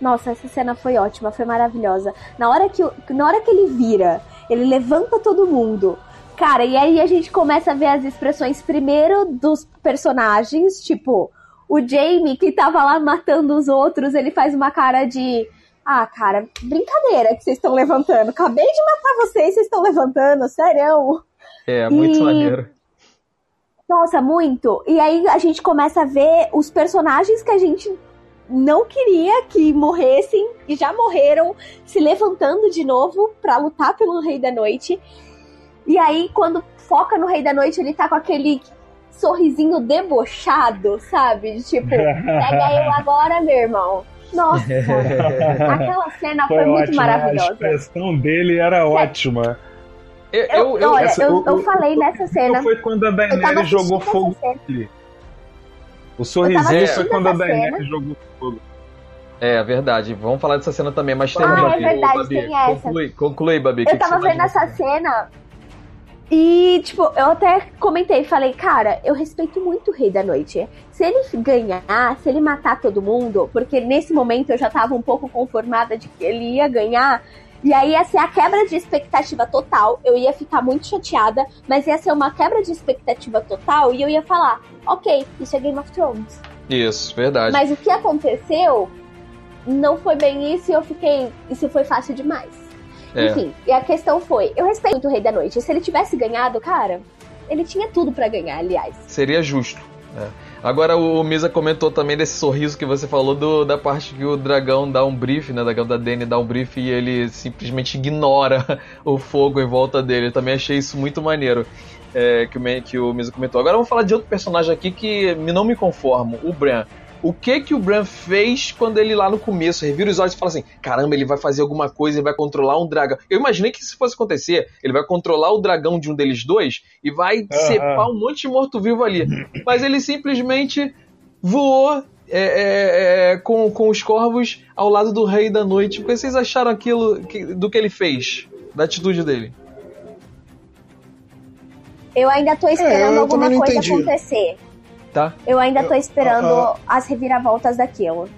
Nossa, essa cena foi ótima, foi maravilhosa. Na hora que, na hora que ele vira, ele levanta todo mundo. Cara, e aí a gente começa a ver as expressões primeiro dos personagens, tipo, o Jamie que tava lá matando os outros, ele faz uma cara de ah, cara, brincadeira que vocês estão levantando. Acabei de matar vocês, vocês estão levantando, sério. É, muito E- maneiro. Nossa, muito. E aí a gente começa a ver os personagens que a gente não queria que morressem e já morreram se levantando de novo pra lutar pelo Rei da Noite. E aí quando foca no Rei da Noite, ele tá com aquele sorrisinho debochado, sabe? De tipo, pega eu agora, meu irmão. Nossa, aquela cena foi, muito ótimo, A maravilhosa. expressão dele era ótima. Eu, Eu, eu, olha, essa- eu, o- eu o- falei nessa cena. Foi quando a Daenerys jogou fogo nele. O sorrisinho foi quando a Daenerys jogou fogo. é verdade, vamos falar dessa cena também, mas Ah, termina é aqui, verdade, Babi. tem essa. Conclui, conclui, Babi. Eu que tava vendo essa cena e, tipo, eu até comentei, falei, cara, eu respeito muito o Rei da Noite. Se ele ganhar, se ele matar todo mundo, porque nesse momento eu já tava um pouco conformada de que ele ia ganhar, e aí ia ser a quebra de expectativa total, eu ia ficar muito chateada, mas ia ser uma quebra de expectativa total e eu ia falar, ok, isso é Game of Thrones. Isso, verdade. Mas o que aconteceu não foi bem isso e eu fiquei, isso foi fácil demais. É. Enfim, e a questão foi, eu respeito muito o Rei da Noite. Se ele tivesse ganhado, cara, ele tinha tudo pra ganhar, aliás. Seria justo. é. Agora o Misa comentou também desse sorriso que você falou do- da parte que o dragão dá um brief, né? O dragão da Dany dá um brief e ele simplesmente ignora o fogo em volta dele. Eu também achei isso muito maneiro. é, que, o, que o Misa comentou. Agora vamos falar de outro personagem aqui que me- não me conformo, o Bran. O que que o Bran fez quando ele lá no começo revira os olhos e fala assim: caramba, ele vai fazer alguma coisa, ele vai controlar um dragão. Eu imaginei que se fosse acontecer, ele vai controlar o dragão de um deles dois e vai cepar um monte de morto-vivo ali. Mas ele simplesmente voou. é, é, é, com, com os corvos ao lado do Rei da Noite. O que vocês acharam aquilo que- do que ele fez? Da atitude dele? Eu ainda tô esperando É, alguma coisa entendi. acontecer. Tá? Eu ainda tô Eu- esperando ah, as reviravoltas daquilo.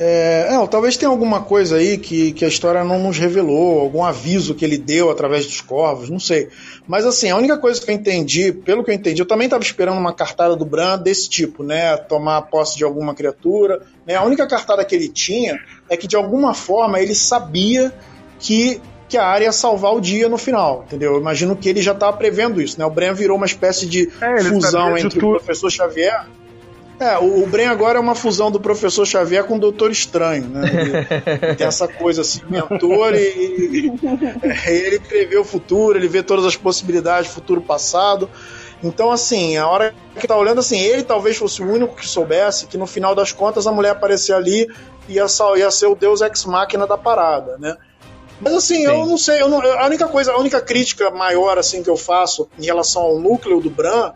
É, não, talvez tenha alguma coisa aí que, que a história não nos revelou, algum aviso que ele deu através dos corvos, não sei. Mas assim, a única coisa que eu entendi, pelo que eu entendi, eu também estava esperando uma cartada do Bran desse tipo, né? Tomar posse de alguma criatura. Né? A única cartada que ele tinha é que de alguma forma ele sabia que, que a área ia salvar o dia no final, entendeu? Eu imagino que ele já estava prevendo isso, né? O Bran virou uma espécie de É, ele fusão entre o tudo. professor Xavier. É, o, o Bren agora é uma fusão do professor Xavier com o Doutor Estranho, né? Ele tem essa coisa assim, mentor e, e- ele prevê o futuro, ele vê todas as possibilidades, futuro passado. Então, assim, a hora que tá olhando, assim, ele talvez fosse o único que soubesse que no final das contas a mulher aparecer ali e ia, ia ser o Deus Ex Machina da parada, né? Mas assim, eu não sei, eu não- a única coisa, a única crítica maior assim que eu faço em relação ao núcleo do Bran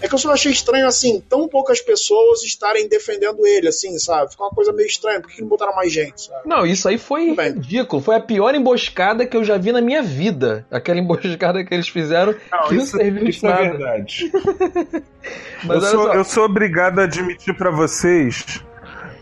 é que eu só achei estranho, assim, tão poucas pessoas estarem defendendo ele, assim, sabe? Ficou uma coisa meio estranha, por que não botaram mais gente, sabe? Não, isso aí foi bem. ridículo. Foi a pior emboscada que eu já vi na minha vida. Aquela emboscada que eles fizeram Não, que não isso, serviu de isso é nada. verdade. Mas eu, sou, eu sou obrigado a admitir pra vocês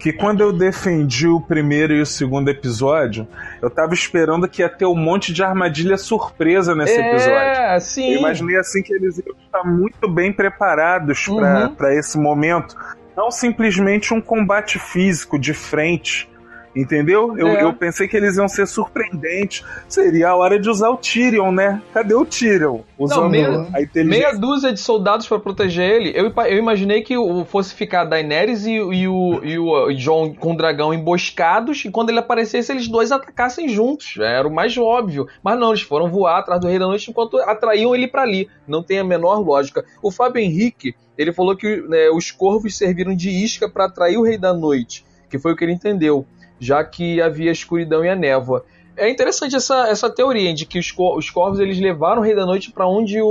que quando eu defendi o primeiro e o segundo episódio, eu tava esperando que ia ter um monte de armadilha surpresa nesse episódio. É, sim. Eu imaginei assim que eles iam estar muito bem preparados Uhum. pra esse momento. Não simplesmente um combate físico de frente. Entendeu? Eu, É. eu pensei que eles iam ser surpreendentes. Seria a hora de usar o Tyrion, né? Cadê o Tyrion? Usando meia- a inteligência. Meia dúzia de soldados pra proteger ele. Eu, eu imaginei que o, fosse ficar a Daenerys e, e o, e o John com o dragão emboscados, e quando ele aparecesse, eles dois atacassem juntos. Era o mais óbvio. Mas não, eles foram voar atrás do Rei da Noite enquanto atraíam ele pra ali. Não tem a menor lógica. O Fábio Henrique, ele falou que né, os corvos serviram de isca pra atrair o Rei da Noite, que foi o que ele entendeu, já que havia escuridão e a névoa. É interessante essa, essa teoria de que os, cor- os corvos eles levaram o Rei da Noite para onde o,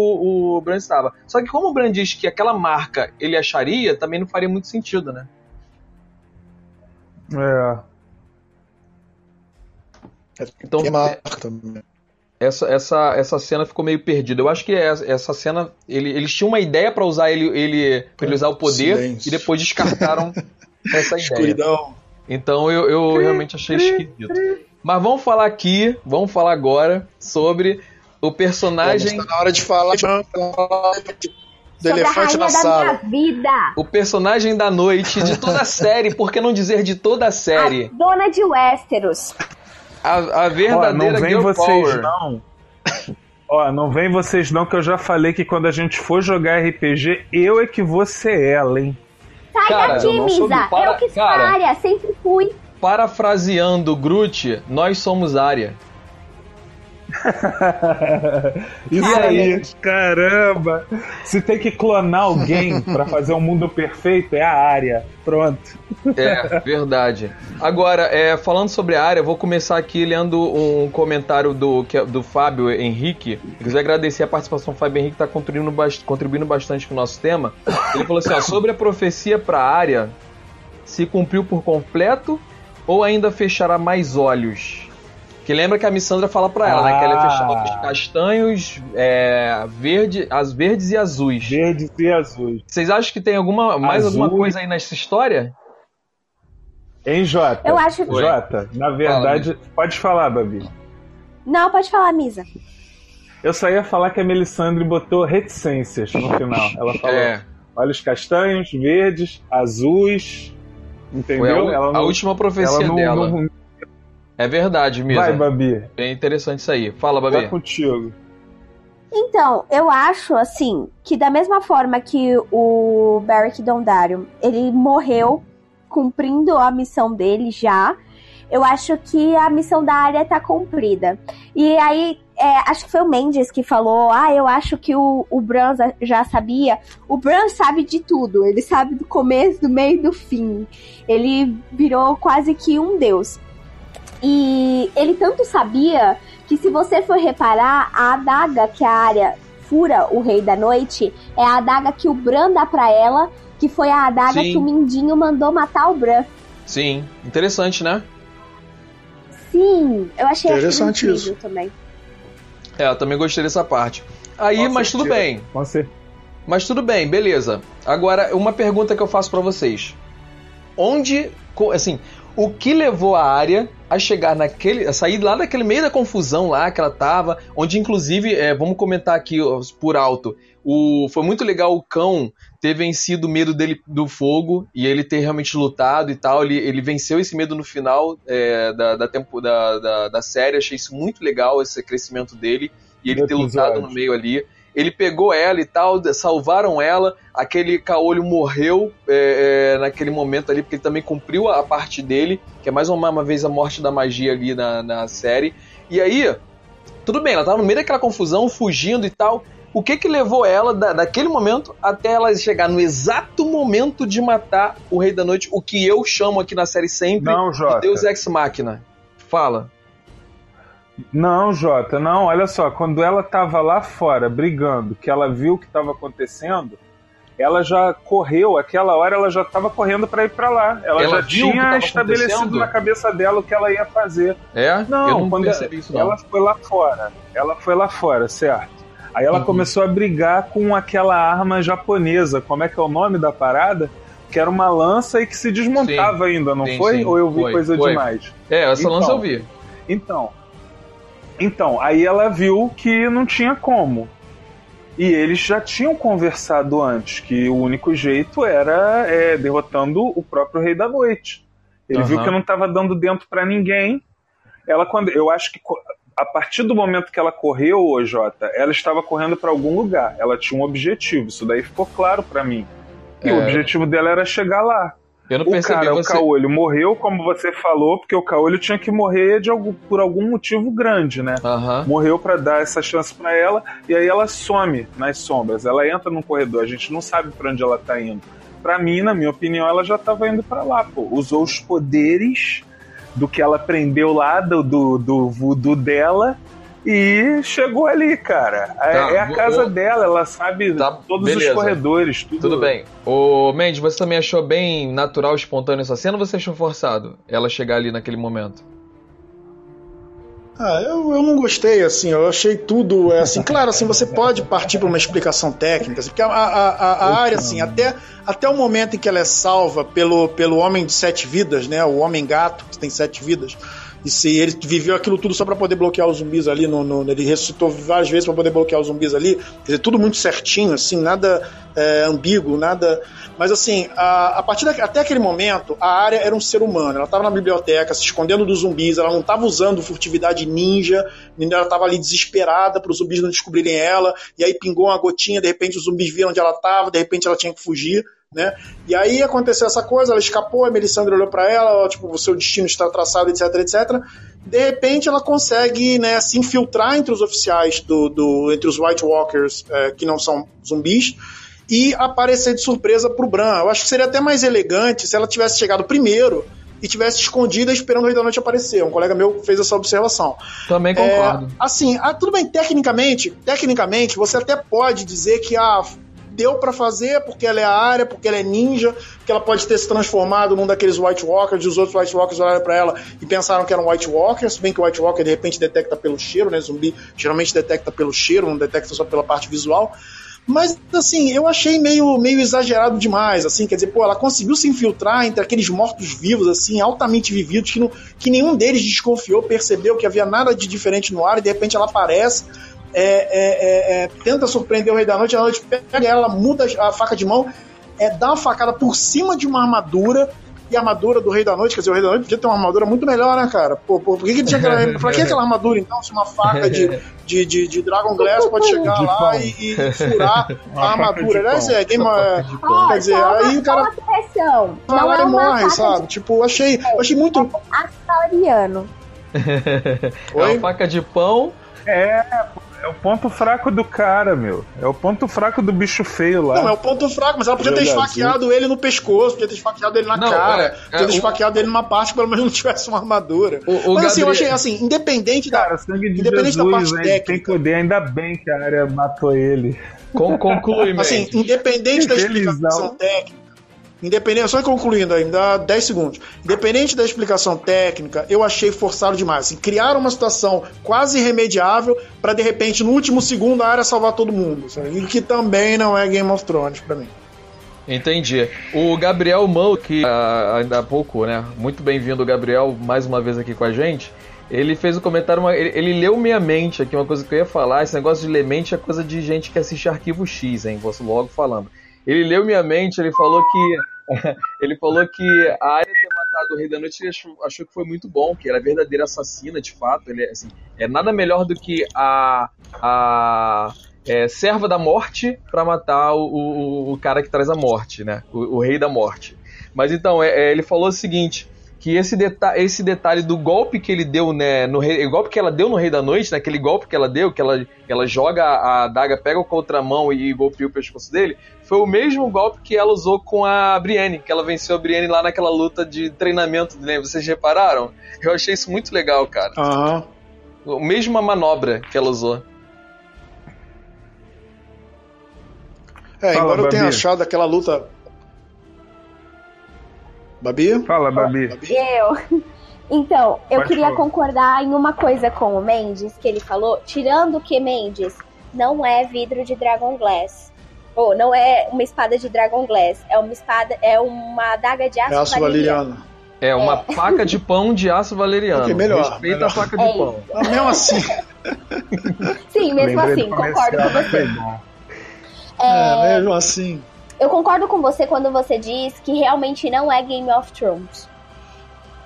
o Bran estava. Só que como o Bran diz que aquela marca ele acharia, também não faria muito sentido, né? É. Então também. essa, essa, essa cena ficou meio perdida. Eu acho que essa, essa cena ele, eles tinham uma ideia para usar ele, ele pra ele usar o poder Silêncio. e depois descartaram essa ideia. Escuridão. Então eu, eu realmente achei esquisito. Mas vamos falar aqui, vamos falar agora sobre o personagem Está na hora de falar do Sobre a elefante na da sala. minha vida. o personagem da noite de toda a série, por que não dizer de toda a série? A dona de Westeros. A, a Ó, verdadeira não vem Girl vocês Power. não. Ó, não vem vocês não, que eu já falei que quando a gente for jogar RPG, eu é que vou ser ela, hein? Sai Cara, daqui, eu Misa. para- Eu que sou cara. área, sempre fui. Parafraseando Groot, nós somos área. Isso aí, caramba! Se tem que clonar alguém pra fazer um mundo perfeito, é a área. Pronto. É, verdade. Agora, é, falando sobre a área, eu vou começar aqui lendo um comentário do, que é do Fábio Henrique. Eu queria agradecer a participação do Fábio Henrique, que está contribuindo, contribuindo bastante com o nosso tema. Ele falou assim: ó, sobre a profecia para a área, se cumpriu por completo ou ainda fechará mais olhos? Que lembra que a Missandra fala pra ela, né? Que ela fechar Ah. os castanhos, é, verde, as verdes e azuis. Verdes e azuis. Vocês acham que tem alguma, mais Azul. alguma coisa aí nessa história? Hein, Jota? Eu acho- Oi. Jota, na verdade. pode falar, Babi. Não, pode falar, Misa. Eu só ia falar que a Melisandre botou reticências no final. Ela falou: É. olha os castanhos, verdes, azuis. A, Entendeu? a não, última profecia ela não, dela. não- É verdade, Misa. Vai, Babi. É interessante isso aí. Fala, Vai Babi. contigo. Então, eu acho, assim, que da mesma forma que o Beric Dondarrion, ele morreu cumprindo a missão dele já, eu acho que a missão da área tá cumprida. E aí, é, acho que foi o Mendes que falou: Ah, eu acho que o, o Bran já sabia. O Bran sabe de tudo. Ele sabe do começo, do meio e do fim. Ele virou quase que um deus. E ele tanto sabia que, se você for reparar, a adaga que a área fura o Rei da Noite é a adaga que o Bran dá pra ela, que foi a adaga Sim. que o Mindinho mandou matar o Bran. Sim, interessante, né? Sim, eu achei interessante isso também. É, eu também gostei dessa parte. Aí, mas tudo bem. Pode ser. Mas tudo bem, beleza. Agora, uma pergunta que eu faço para vocês. Onde, assim, o que levou a área a chegar naquele. a sair lá daquele meio da confusão lá que ela tava, onde inclusive, é, vamos comentar aqui por alto, o, foi muito legal o cão ter vencido o medo dele do fogo e ele ter realmente lutado e tal. Ele, ele venceu esse medo no final é, da, da, tempo, da, da, da, série. Achei isso muito legal, esse crescimento dele. E ele ter lutado no meio ali. Ele pegou ela e tal, salvaram ela. Aquele caolho morreu é, é, naquele momento ali, porque ele também cumpriu a parte dele, que é mais uma, uma vez a morte da magia ali na, na série. E aí, tudo bem, ela tava no meio daquela confusão, fugindo e tal o que que levou ela da, daquele momento até ela chegar no exato momento de matar o Rei da Noite, o que eu chamo aqui na série sempre não, de Deus Ex Machina. Fala. Não, Jota, não, olha só, quando ela tava lá fora brigando, que ela viu o que estava acontecendo, ela já correu, aquela hora ela já estava correndo para ir para lá. Ela, ela já tinha estabelecido na cabeça dela o que ela ia fazer. É? Não, eu não quando ela, isso, não. ela foi lá fora. Ela foi lá fora, certo? Aí ela uhum. começou a brigar com aquela arma japonesa. Como é que é o nome da parada? Que era uma lança e que se desmontava sim, ainda, não sim, foi? Sim, Ou eu vi foi, coisa foi. demais? É, essa então, lança eu vi. Então. Então, aí ela viu que não tinha como. E eles já tinham conversado antes que o único jeito era é, derrotando o próprio Rei da Noite. Ele uhum. viu que não estava dando dentro para ninguém. Ela quando eu acho que a partir do momento que ela correu, ô Jota, ela estava correndo para algum lugar. Ela tinha um objetivo. Isso daí ficou claro para mim. E é... o objetivo dela era chegar lá. Eu não o percebi, cara, você... o Caolho, morreu, como você falou, porque o Caolho tinha que morrer de algum, por algum motivo grande, né? Uhum. Morreu para dar essa chance para ela, e aí ela some nas sombras. Ela entra num corredor, a gente não sabe para onde ela tá indo. Para mim, na minha opinião, ela já tava indo para lá, pô. Usou os poderes do que ela aprendeu lá do, do, do voodoo dela e chegou ali, cara. É, tá, é a casa dela, ela sabe tá, todos beleza. os corredores. Tudo... tudo bem. Ô, Mendes, você também achou bem natural, espontâneo essa cena ou você achou forçado ela chegar ali naquele momento? Ah, eu, eu não gostei, assim, eu achei tudo, é, assim, claro, assim, você pode partir para uma explicação técnica, assim, porque a, a, a, a área, assim, até, até o momento em que ela é salva pelo, pelo homem de sete vidas, né, o homem gato, que tem sete vidas, e se ele viveu aquilo tudo só para poder bloquear os zumbis ali, no, no ele ressuscitou várias vezes para poder bloquear os zumbis ali, quer dizer, tudo muito certinho, assim, nada é, ambíguo, nada. Mas assim, a, a partir da, até aquele momento, a área era um ser humano. Ela estava na biblioteca, se escondendo dos zumbis, ela não estava usando furtividade ninja, ela estava ali desesperada para os zumbis não descobrirem ela, e aí pingou uma gotinha, de repente os zumbis viram onde ela estava, de repente ela tinha que fugir né? E aí aconteceu essa coisa, ela escapou, a Melisandre olhou para ela, tipo, o seu destino está traçado, etc, etc. De repente ela consegue, né, se infiltrar entre os oficiais do, do entre os White Walkers, é, que não são zumbis, e aparecer de surpresa pro Bran. Eu acho que seria até mais elegante se ela tivesse chegado primeiro e tivesse escondida esperando o Rei da Noite aparecer. Um colega meu fez essa observação. Também concordo. É, assim, ah, tudo bem, tecnicamente, tecnicamente, você até pode dizer que ah, deu para fazer porque ela é a área, porque ela é ninja, que ela pode ter se transformado num daqueles White Walkers, e os outros White Walkers olharam para ela e pensaram que era um White Walker, se bem que o White Walker de repente detecta pelo cheiro, né? Zumbi geralmente detecta pelo cheiro, não detecta só pela parte visual. Mas, assim, eu achei meio, meio exagerado demais, assim, quer dizer, pô, ela conseguiu se infiltrar entre aqueles mortos-vivos, assim, altamente vividos, que, não, que nenhum deles desconfiou, percebeu que havia nada de diferente no ar, e de repente ela aparece, é, é, é, é, tenta surpreender o Rei da Noite, a noite pega ela, muda a faca de mão, é, dá uma facada por cima de uma armadura, e a armadura do Rei da Noite, quer dizer, o Rei da Noite podia ter uma armadura muito melhor, né, cara? Pô, pô por que, que tinha aquela, pra que aquela armadura, então, se uma faca de, de, de, de Dragon Glass pode chegar de lá e, e, furar a armadura, né? É, game, oh, quer dizer, aí o cara. Vai lá e morre, sabe? Tipo, achei, achei muito. É Astariano. é uma faca de pão. É, é o ponto fraco do cara, meu. É o ponto fraco do bicho feio lá. Não, é o ponto fraco, mas ela podia ter esfaqueado ele no pescoço, podia ter esfaqueado ele na não, cara, é, podia ter é, esfaqueado o... ele numa parte que pelo menos não tivesse uma armadura. O, o mas Gabriel... assim, eu achei assim, independente cara, da. Sangue de independente Jesus, da parte né? técnica. Tem poder, ainda bem que a área matou ele. Conclui, Assim, independente da explicação técnica Independente, só concluindo dá 10 segundos. Independente da explicação técnica, eu achei forçado demais. Assim, criaram uma situação quase irremediável para de repente no último segundo a área salvar todo mundo. Sabe? E que também não é Game of Thrones para mim. Entendi. O Gabriel Mão, que uh, ainda há pouco, né? Muito bem-vindo, Gabriel, mais uma vez aqui com a gente. Ele fez um comentário, ele, ele, leu minha mente aqui, uma coisa que eu ia falar. Esse negócio de ler mente é coisa de gente que assiste arquivo X, hein? Vou logo falando. Ele leu minha mente, ele falou que ele falou que a área ter matado o Rei da Noite ele achou, achou, que foi muito bom, que era verdadeira assassina de fato. Ele assim, é nada melhor do que a, a é, serva da morte para matar o, o, o, cara que traz a morte, né? O, o Rei da Morte. Mas então, é, é, ele falou o seguinte: que esse, deta esse detalhe do golpe que ele deu, né, no rei, o golpe que ela deu no Rei da Noite, naquele né, golpe que ela deu, que ela, ela joga a adaga, pega o contramão e golpeia o pescoço dele, foi o mesmo golpe que ela usou com a Brienne, que ela venceu a Brienne lá naquela luta de treinamento, né? Vocês repararam? Eu achei isso muito legal, cara. Aham. Uhum. Mesma manobra que ela usou. É, Fala, embora eu tenha achado aquela luta Babi? Fala, Babi. Eu. Então, eu Pode queria falar. concordar em uma coisa com o Mendes, que ele falou, tirando que Mendes não é vidro de Dragon Glass. Ou não é uma espada de Dragon Glass, é uma espada, é uma adaga de aço, aço valeriano. valeriano. É uma é. faca de pão de aço valeriano. Okay, melhor. Respeita melhor. a faca de é pão. Mas mesmo assim. Sim, mesmo assim, concordo com você. É, é, mesmo assim. Eu concordo com você quando você diz que realmente não é Game of Thrones.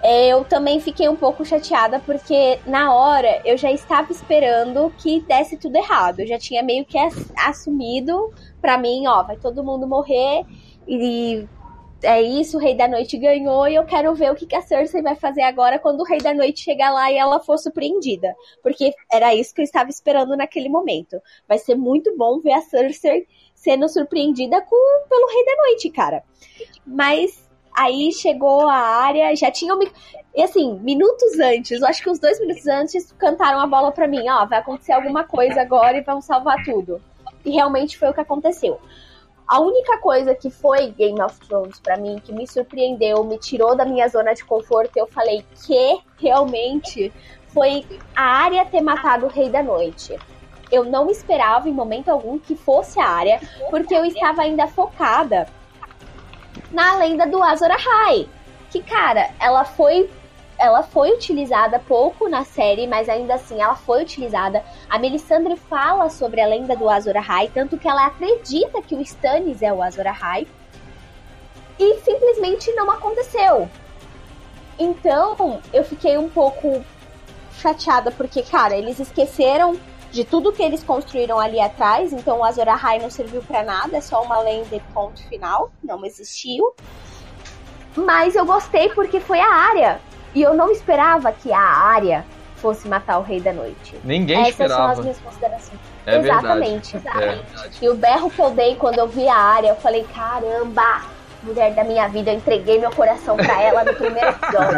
Eu também fiquei um pouco chateada porque na hora eu já estava esperando que desse tudo errado. Eu já tinha meio que assumido para mim, ó, vai todo mundo morrer e é isso, o Rei da Noite ganhou e eu quero ver o que, a Cersei vai fazer agora quando o Rei da Noite chegar lá e ela for surpreendida. Porque era isso que eu estava esperando naquele momento. Vai ser muito bom ver a Cersei sendo surpreendida com, pelo Rei da Noite, cara. Mas aí chegou a área, já tinham. E assim, minutos antes, eu acho que uns dois minutos antes, cantaram a bola pra mim: ó, vai acontecer alguma coisa agora e vão salvar tudo. E realmente foi o que aconteceu. A única coisa que foi Game of Thrones para mim, que me surpreendeu, me tirou da minha zona de conforto, eu falei que realmente foi a área ter matado o Rei da Noite eu não esperava em momento algum que fosse a área, porque eu estava ainda focada na lenda do Azor Ahai. Que, cara, ela foi ela foi utilizada pouco na série, mas ainda assim ela foi utilizada. A Melisandre fala sobre a lenda do Azor Ahai, tanto que ela acredita que o Stannis é o Azor Ahai. E simplesmente não aconteceu. Então, eu fiquei um pouco chateada porque, cara, eles esqueceram de tudo que eles construíram ali atrás. Então o Azor Ahai não serviu para nada, é só uma lenda e ponto final, não existiu. Mas eu gostei porque foi a área. E eu não esperava que a área fosse matar o Rei da Noite. Ninguém Essas esperava. Essas são as minhas considerações. É exatamente, exatamente. É. E o berro que eu dei quando eu vi a área, eu falei, caramba, mulher da minha vida, eu entreguei meu coração para ela no primeiro episódio.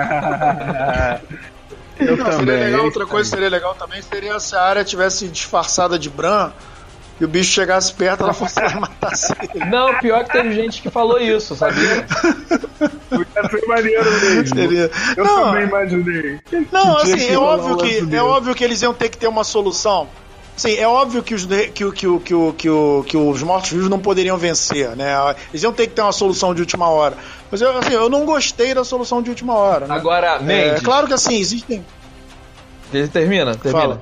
Eu não, também. Seria legal, outra coisa seria legal também seria se a área tivesse disfarçada de Bran e o bicho chegasse perto, ela fosse matar ele. Não, pior que teve gente que falou isso, sabia? Ia ser maneiro mesmo. Seria... Eu não, também imaginei. Não, assim, é óbvio, que, é óbvio que eles iam ter que ter uma solução. Sim, é óbvio que os, que, que, que, que, que, os mortos-vivos não poderiam vencer, né? Eles iam ter que ter uma solução de última hora. Mas eu, assim, eu não gostei da solução de última hora. Né? Agora, é, Mendes... É claro que assim, existem. Termina, termina. Fala.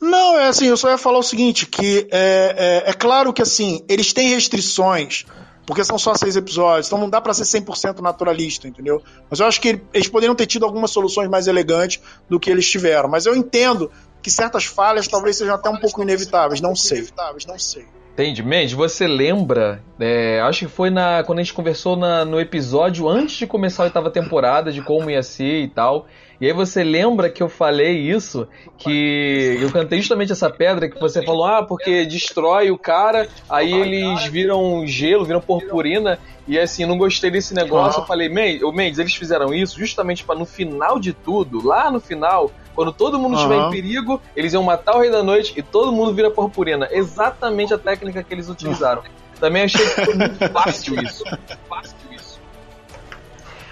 Não, é assim, eu só ia falar o seguinte, que é, é, é claro que assim, eles têm restrições, porque são só seis episódios, então não dá para ser 100% naturalista, entendeu? Mas eu acho que eles poderiam ter tido algumas soluções mais elegantes do que eles tiveram. Mas eu entendo que certas falhas talvez sejam até um pouco inevitáveis, não sei. Não sei. Entende, Mendes, você lembra? É, acho que foi na quando a gente conversou na, no episódio antes de começar a oitava temporada de como ia ser e tal. E aí você lembra que eu falei isso, que eu cantei justamente essa pedra que você falou, ah, porque destrói o cara, aí eles viram gelo, viram purpurina, e assim, não gostei desse negócio. Eu falei, Mendes, eles fizeram isso justamente para no final de tudo, lá no final, quando todo mundo estiver uhum. em perigo, eles iam matar o Rei da Noite e todo mundo vira purpurina. Exatamente a técnica que eles utilizaram. Também achei que foi muito fácil isso. Fácil isso.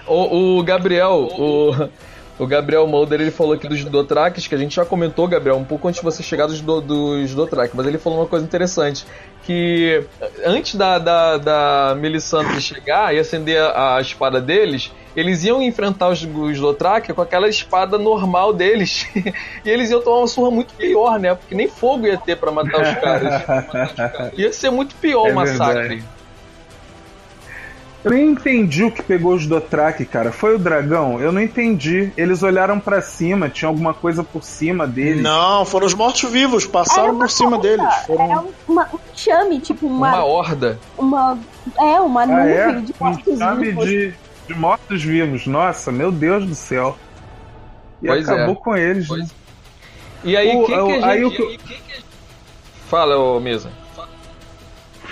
O, o Gabriel, o, o Gabriel Mulder, ele falou aqui dos Dotraques, que a gente já comentou, Gabriel, um pouco antes de você chegar dos, do, dos mas ele falou uma coisa interessante, que antes da, da, da Melisandre chegar e acender a, a, espada deles, eles iam enfrentar os, os Dothraki com aquela espada normal deles, e eles iam tomar uma surra muito pior, né? Porque nem fogo ia ter para matar os caras. Ia ser muito pior é o massacre. Verdade. Eu nem entendi o que pegou os Dothraki, cara. Foi o dragão? Eu não entendi. Eles olharam para cima, tinha alguma coisa por cima deles. Não, foram os mortos-vivos, passaram por cima onda. deles. Foram... Era uma, um chame, tipo uma. Uma horda. Uma. É, uma ah, nuvem é? de mortos-vivos. Um chame de, de mortos-vivos. Nossa, meu Deus do céu. E pois acabou é. com eles, pois... né? E aí, o, que, que a gente... Aí, o que... Fala, ô Mesa.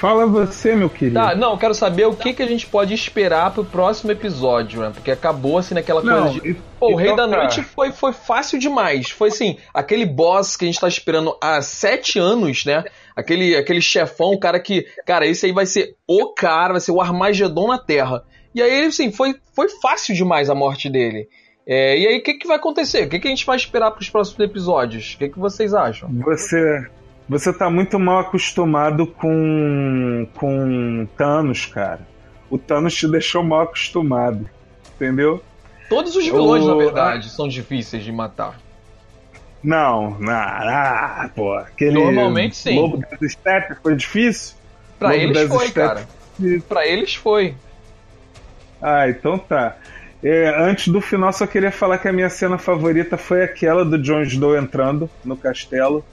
Fala você, meu querido. Tá, não, quero saber o que, que a gente pode esperar pro próximo episódio, né? Porque acabou assim naquela coisa não, de. Pô, o Rei da Noite foi, foi fácil demais. Foi assim, aquele boss que a gente tá esperando há sete anos, né? Aquele, aquele chefão, o cara que. Cara, esse aí vai ser o cara, vai ser o Armagedon na Terra. E aí, assim, foi, foi fácil demais a morte dele. É, e aí, o que, que vai acontecer? O que, que a gente vai esperar para os próximos episódios? O que, que vocês acham? Você, você tá muito mal acostumado com, com Thanos, cara. O Thanos te deixou mal acostumado. Entendeu? Todos os vilões, o... na verdade, são difíceis de matar. Não, não, ah, pô. Aquele Normalmente sim. Lobo das Steppes foi difícil? Pra Lobo eles foi, cara. Pra eles foi. Ah, então tá. É, antes do final, só queria falar que a minha cena favorita foi aquela do Jon Snow entrando no castelo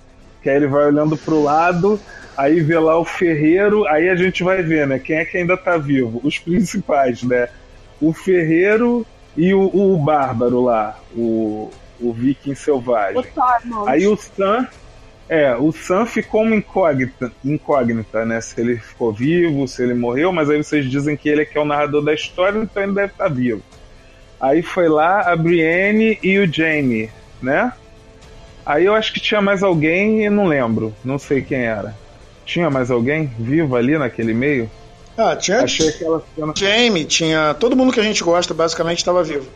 que aí ele vai olhando pro lado, aí vê lá o ferreiro, aí a gente vai ver, né? Quem é que ainda tá vivo? Os principais, né? O ferreiro e o, o bárbaro lá, o, o viking selvagem. O aí o Sam, é, o Sam ficou uma incógnita, incógnita, né? Se ele ficou vivo, se ele morreu, mas aí vocês dizem que ele é que é o narrador da história, então ele deve estar tá vivo. Aí foi lá a Brienne e o Jaime, né? Aí eu acho que tinha mais alguém e não lembro. Não sei quem era. Tinha mais alguém vivo ali naquele meio? Ah, tinha. Achei aquela cena. Jamie, tinha. Todo mundo que a gente gosta basicamente estava vivo.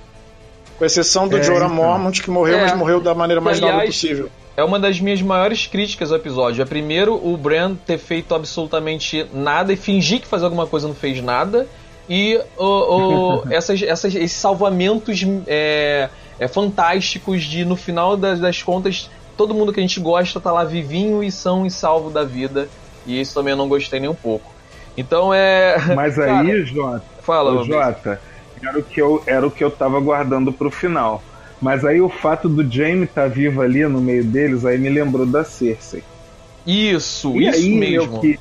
Com exceção do é, Jorah então. Mormont, que morreu, é. mas morreu da maneira mais Aliás, nobre possível. É uma das minhas maiores críticas ao episódio. É primeiro o Bran ter feito absolutamente nada e fingir que fazia alguma coisa não fez nada. E o, o essas, essas, esses salvamentos é, é, fantásticos de, no final das, das contas, todo mundo que a gente gosta tá lá vivinho e são e salvo da vida. E isso também eu não gostei nem um pouco. Então é. Mas aí, Cara, Jota. Fala, Jota. Era o, que eu, era o que eu tava guardando pro final. Mas aí o fato do Jaime estar tá vivo ali no meio deles, aí me lembrou da Cersei. Isso, e isso aí, mesmo. Que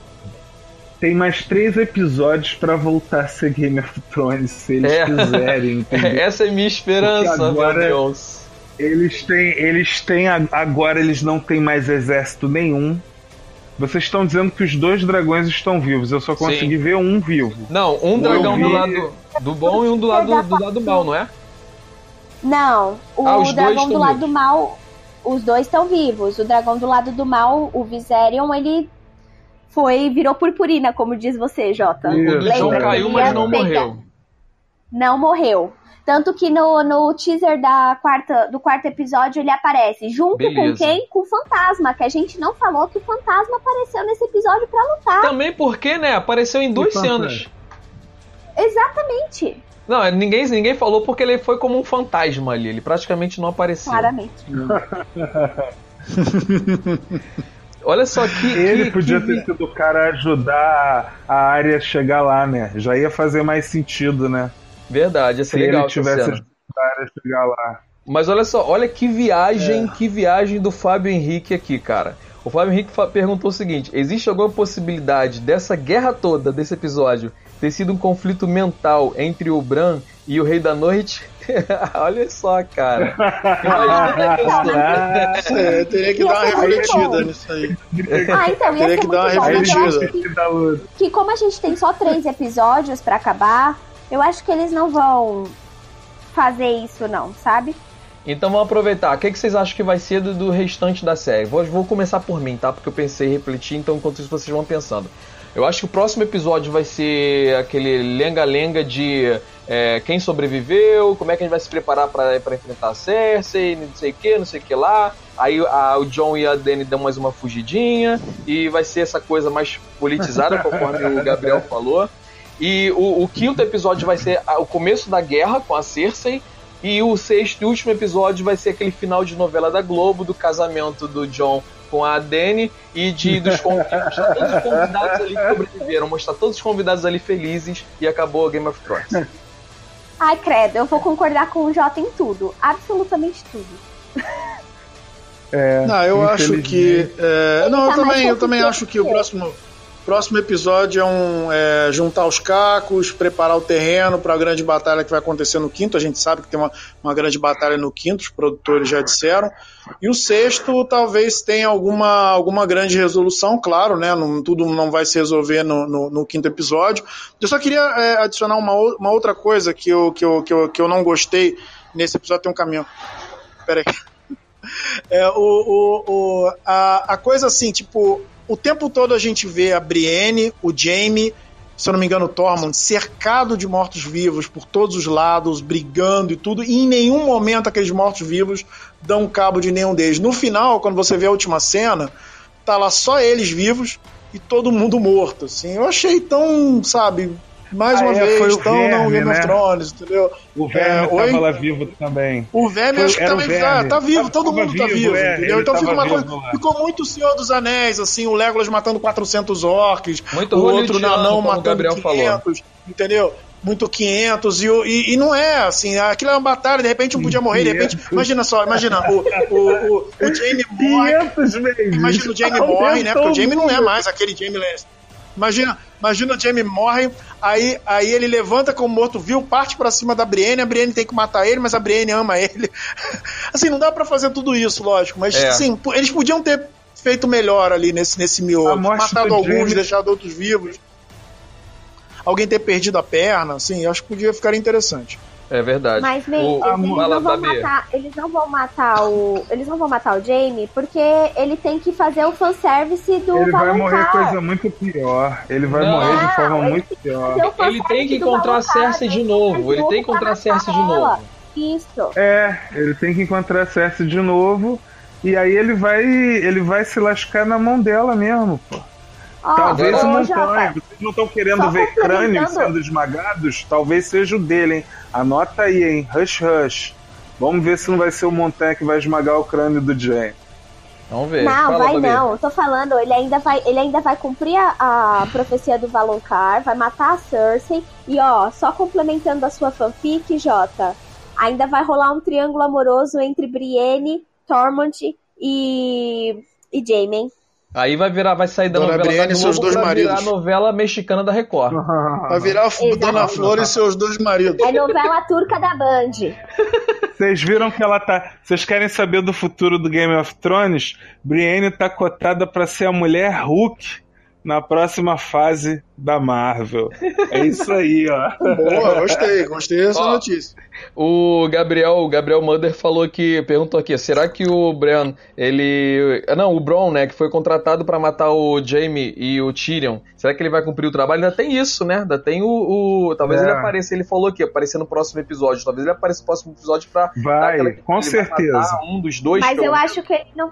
tem mais três episódios para voltar a ser Game of Thrones, se eles é. quiserem. Entendeu? Essa é minha esperança, agora, meu Deus. Eles têm, eles têm. Agora eles não têm mais exército nenhum. Vocês estão dizendo que os dois dragões estão vivos. Eu só consegui Sim. ver um vivo. Não, um dragão vi... do lado do bom e um do lado do lado mal, não é? Não, o ah, dragão do lado vivos. do mal, os dois estão vivos. O dragão do lado do mal, o Viserion, ele foi virou purpurina, como diz você, Jota. O João caiu, mas não morreu. Não morreu. Tanto que no, no teaser da quarta, do quarto episódio ele aparece junto Beleza. com quem? Com o fantasma, que a gente não falou que o fantasma apareceu nesse episódio para lutar. Também porque, né? Apareceu em duas cenas. Exatamente. Não, ninguém, ninguém falou porque ele foi como um fantasma ali. Ele praticamente não apareceu. Claramente. Olha só que. Ele que, podia que... ter sido o cara ajudar a área a chegar lá, né? Já ia fazer mais sentido, né? Verdade, ia ser Se legal. Se ele tivesse ajudado a área a chegar lá. Mas olha só, olha que viagem, é. que viagem do Fábio Henrique aqui, cara. O Fábio Henrique perguntou o seguinte: existe alguma possibilidade dessa guerra toda, desse episódio, ter sido um conflito mental entre o Bran e o Rei da Noite. Olha só, cara. é, teria que dar uma refletida nisso aí. Ah, então, ia teria que dar uma refletida. Que, que como a gente tem só três episódios para acabar, eu acho que eles não vão fazer isso, não, sabe? Então vamos aproveitar. O que, é que vocês acham que vai ser do, do restante da série? Vou, vou, começar por mim, tá? Porque eu pensei em refletir, então enquanto isso vocês vão pensando. Eu acho que o próximo episódio vai ser aquele lenga-lenga de é, quem sobreviveu, como é que a gente vai se preparar para enfrentar a Cersei, não sei o que, não sei o que lá. Aí a, o John e a Dany dão mais uma fugidinha e vai ser essa coisa mais politizada, conforme o Gabriel falou. E o, o, quinto episódio vai ser o começo da guerra com a Cersei. E o sexto e último episódio vai ser aquele final de novela da Globo, do casamento do John com a Dani e de dos convidados, todos os convidados ali que sobreviveram, mostrar todos os convidados ali felizes e acabou Game of Thrones. Ai, credo, eu vou concordar com o Jota em tudo, absolutamente tudo. É, não, eu acho que. É, não, eu tá também, eu também acho que o próximo Próximo episódio é, um, é juntar os cacos, preparar o terreno para a grande batalha que vai acontecer no quinto. A gente sabe que tem uma, uma grande batalha no quinto, os produtores já disseram. E o sexto talvez tenha alguma, alguma grande resolução, claro, né? Não, tudo não vai se resolver no, no, no quinto episódio. Eu só queria é, adicionar uma, uma outra coisa que eu, que, eu, que, eu, que eu não gostei nesse episódio. Tem um caminhão. Peraí. É, o, o, o, a, a coisa assim, tipo, o tempo todo a gente vê a Brienne, o Jaime, se eu não me engano, o Tormund, cercado de mortos-vivos por todos os lados, brigando e tudo, e em nenhum momento aqueles mortos-vivos dão cabo de nenhum deles. No final, quando você vê a última cena, tá lá só eles vivos e todo mundo morto, assim. Eu achei tão, sabe, mais uma vez, estão no Game né? of Thrones, entendeu? O Verme é, estava lá vivo também. O Verme foi, acho que também tá, tá, vivo, todo mundo tá vivo, é, entendeu? Então fica uma coisa, ficou muito Senhor dos Anéis, assim, o Legolas matando 400 orcs, muito o outro Nanão matando 500, falou. entendeu? muito 500 e, e, e, não é assim, aquilo é uma batalha, de repente um podia morrer, de repente, imagina só, imagina, o, o, o, o Jamie morre, imagina o Jamie morre, né, porque o Jamie não é mais aquele Jamie Lannister, Imagina, imagina o Jamie morre, aí, aí ele levanta como morto-vil, parte para cima da Brienne, a Brienne tem que matar ele, mas a Brienne ama ele. assim, não dá para fazer tudo isso, lógico, mas é. sim, eles podiam ter feito melhor ali nesse, nesse miolo. Matado alguns, Jamie... deixado outros vivos. Alguém ter perdido a perna, assim, acho que podia ficar interessante. É verdade. Mas, man, o... eles, eles, não vão matar, eles não vão matar o. Eles não vão matar o Jamie porque ele tem que fazer o fanservice do Ele vai morrer coisa muito pior. Ele vai não, morrer de forma muito pior. Ele tem que encontrar a Cersei de novo. Ele tem que encontrar a Cersei de novo. Isso. É, ele tem que encontrar a Cersei de novo. E aí ele vai. ele vai se lascar na mão dela mesmo, pô. Oh, talvez não tenha. Vocês não estão querendo ver crânios sendo esmagados? Talvez seja o dele, hein? Anota aí, hein? Rush Rush. Vamos ver se não vai ser o Montanha que vai esmagar o crânio do Jay. Vamos ver. Não, Fala, vai não. Tô falando, ele ainda vai, ele ainda vai cumprir a, a profecia do Valonqar, vai matar a Cersei e ó, só complementando a sua fanfic, Jota, ainda vai rolar um triângulo amoroso entre Brienne, Tormund e e Jaime. Aí vai virar, vai sair da Dona novela Brienne da Globo e seus dois maridos. virar a novela mexicana da Record. Vai virar Exatamente. Dona Flor e seus dois maridos. É novela turca da Band. Vocês viram que ela tá. Vocês querem saber do futuro do Game of Thrones? Brienne tá cotada para ser a mulher Hulk na próxima fase da Marvel. É isso aí, ó. Boa, gostei, gostei dessa ó, notícia. O Gabriel, o Gabriel Mother falou que perguntou aqui, será que o Bran, ele, não, o Bron, né, que foi contratado para matar o Jaime e o Tyrion, será que ele vai cumprir o trabalho? Ainda tem isso, né? Ainda tem o, o talvez é. ele apareça, ele falou aqui, aparecer no próximo episódio, talvez ele apareça no próximo episódio para vai, aquela, com certeza. um dos dois. Mas eu acho que ele não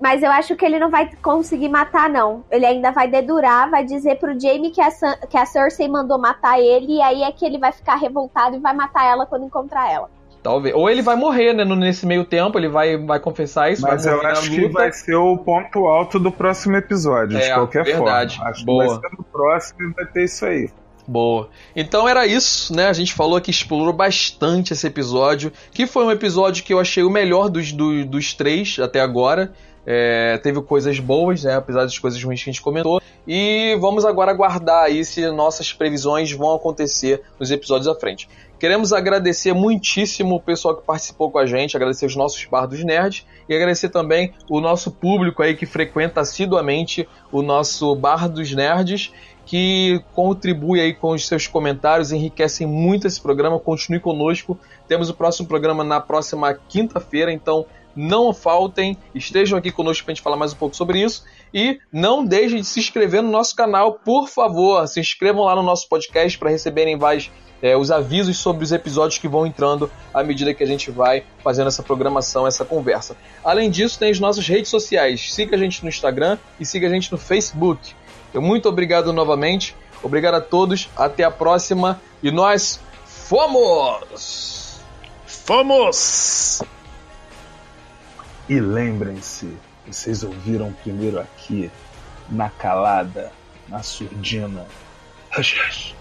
mas eu acho que ele não vai conseguir matar, não. Ele ainda vai dedurar, vai dizer pro Jamie que a, que a Cersei mandou matar ele, e aí é que ele vai ficar revoltado e vai matar ela quando encontrar ela. Talvez. Ou ele vai morrer, né? Nesse meio tempo, ele vai, vai confessar isso. Mas eu acho que vai ser o ponto alto do próximo episódio, é, de qualquer verdade. forma. Acho Boa. que vai ser no próximo e vai ter isso aí. Boa. Então era isso, né? A gente falou que explorou bastante esse episódio, que foi um episódio que eu achei o melhor dos, dos três até agora. É, teve coisas boas, né? Apesar das coisas ruins que a gente comentou. E vamos agora aguardar aí se nossas previsões vão acontecer nos episódios à frente. Queremos agradecer muitíssimo o pessoal que participou com a gente, agradecer os nossos bardos nerds e agradecer também o nosso público aí que frequenta assiduamente o nosso Bar dos Nerds, que contribui aí com os seus comentários, enriquecem muito esse programa. Continue conosco. Temos o próximo programa na próxima quinta-feira, então não faltem, estejam aqui conosco para a gente falar mais um pouco sobre isso. E não deixem de se inscrever no nosso canal, por favor. Se inscrevam lá no nosso podcast para receberem mais é, os avisos sobre os episódios que vão entrando à medida que a gente vai fazendo essa programação, essa conversa. Além disso, tem as nossas redes sociais. Siga a gente no Instagram e siga a gente no Facebook. Eu muito obrigado novamente. Obrigado a todos. Até a próxima. E nós fomos! Fomos! E lembrem-se, vocês ouviram primeiro aqui, na calada, na surdina. Hush, hush.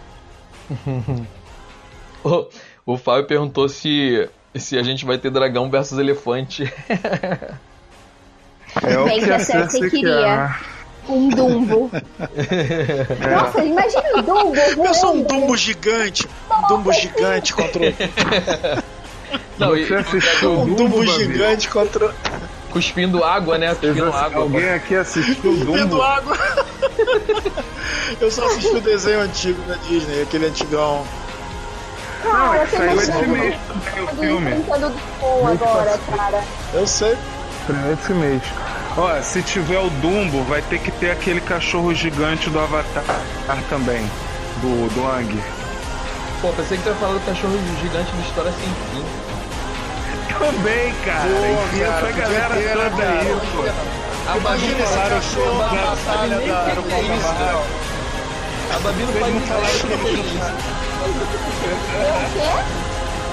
O, o Fábio perguntou se, se a gente vai ter dragão versus elefante. É o Bem que que a Cersei queria. quer. Um Dumbo. Nossa, imagina o Dumbo. Eu sou um. Dumbo gigante. Um Dumbo gigante contra o. Não, e, Você assistiu o Um Dumbo, gigante contra. cuspindo água, né? Cuspindo água. Alguém aqui assistiu Dumbo? água. Eu só assisti o desenho antigo da Disney, aquele antigão. Cara, Saiu esse mês o filme. do agora, cara. Eu sei. Saiu esse mês. Ó, se tiver o Dumbo, vai ter que ter aquele cachorro gigante do Avatar também. Do, do Ang. Pô, pensei que tu ia falar do cachorro gigante do História Sem Fim. Também, cara. Pô, Enfia cara, essa galera ter, né, toda cara? aí, pô. A Babi Imagina não esse cachorro a Babi na batalha da o que Aeroporto é isso. A Babi não faz ideia do que é isso. O quê?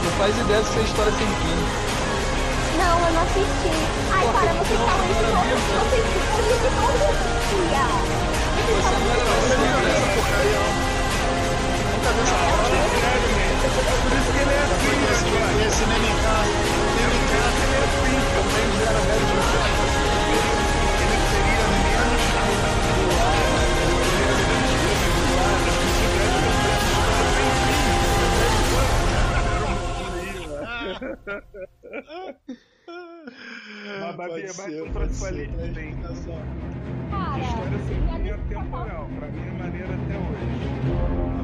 Não faz ideia que é História Sem Fim. Não, eu não assisti. Ai, Pô, cara, você falam isso era todo isso dia. Você não era vivo, né? Mas, é mais ser, contra pode a sua ser. lei, tem. Cara, História sem é temporal. Pra mim é maneira até hoje.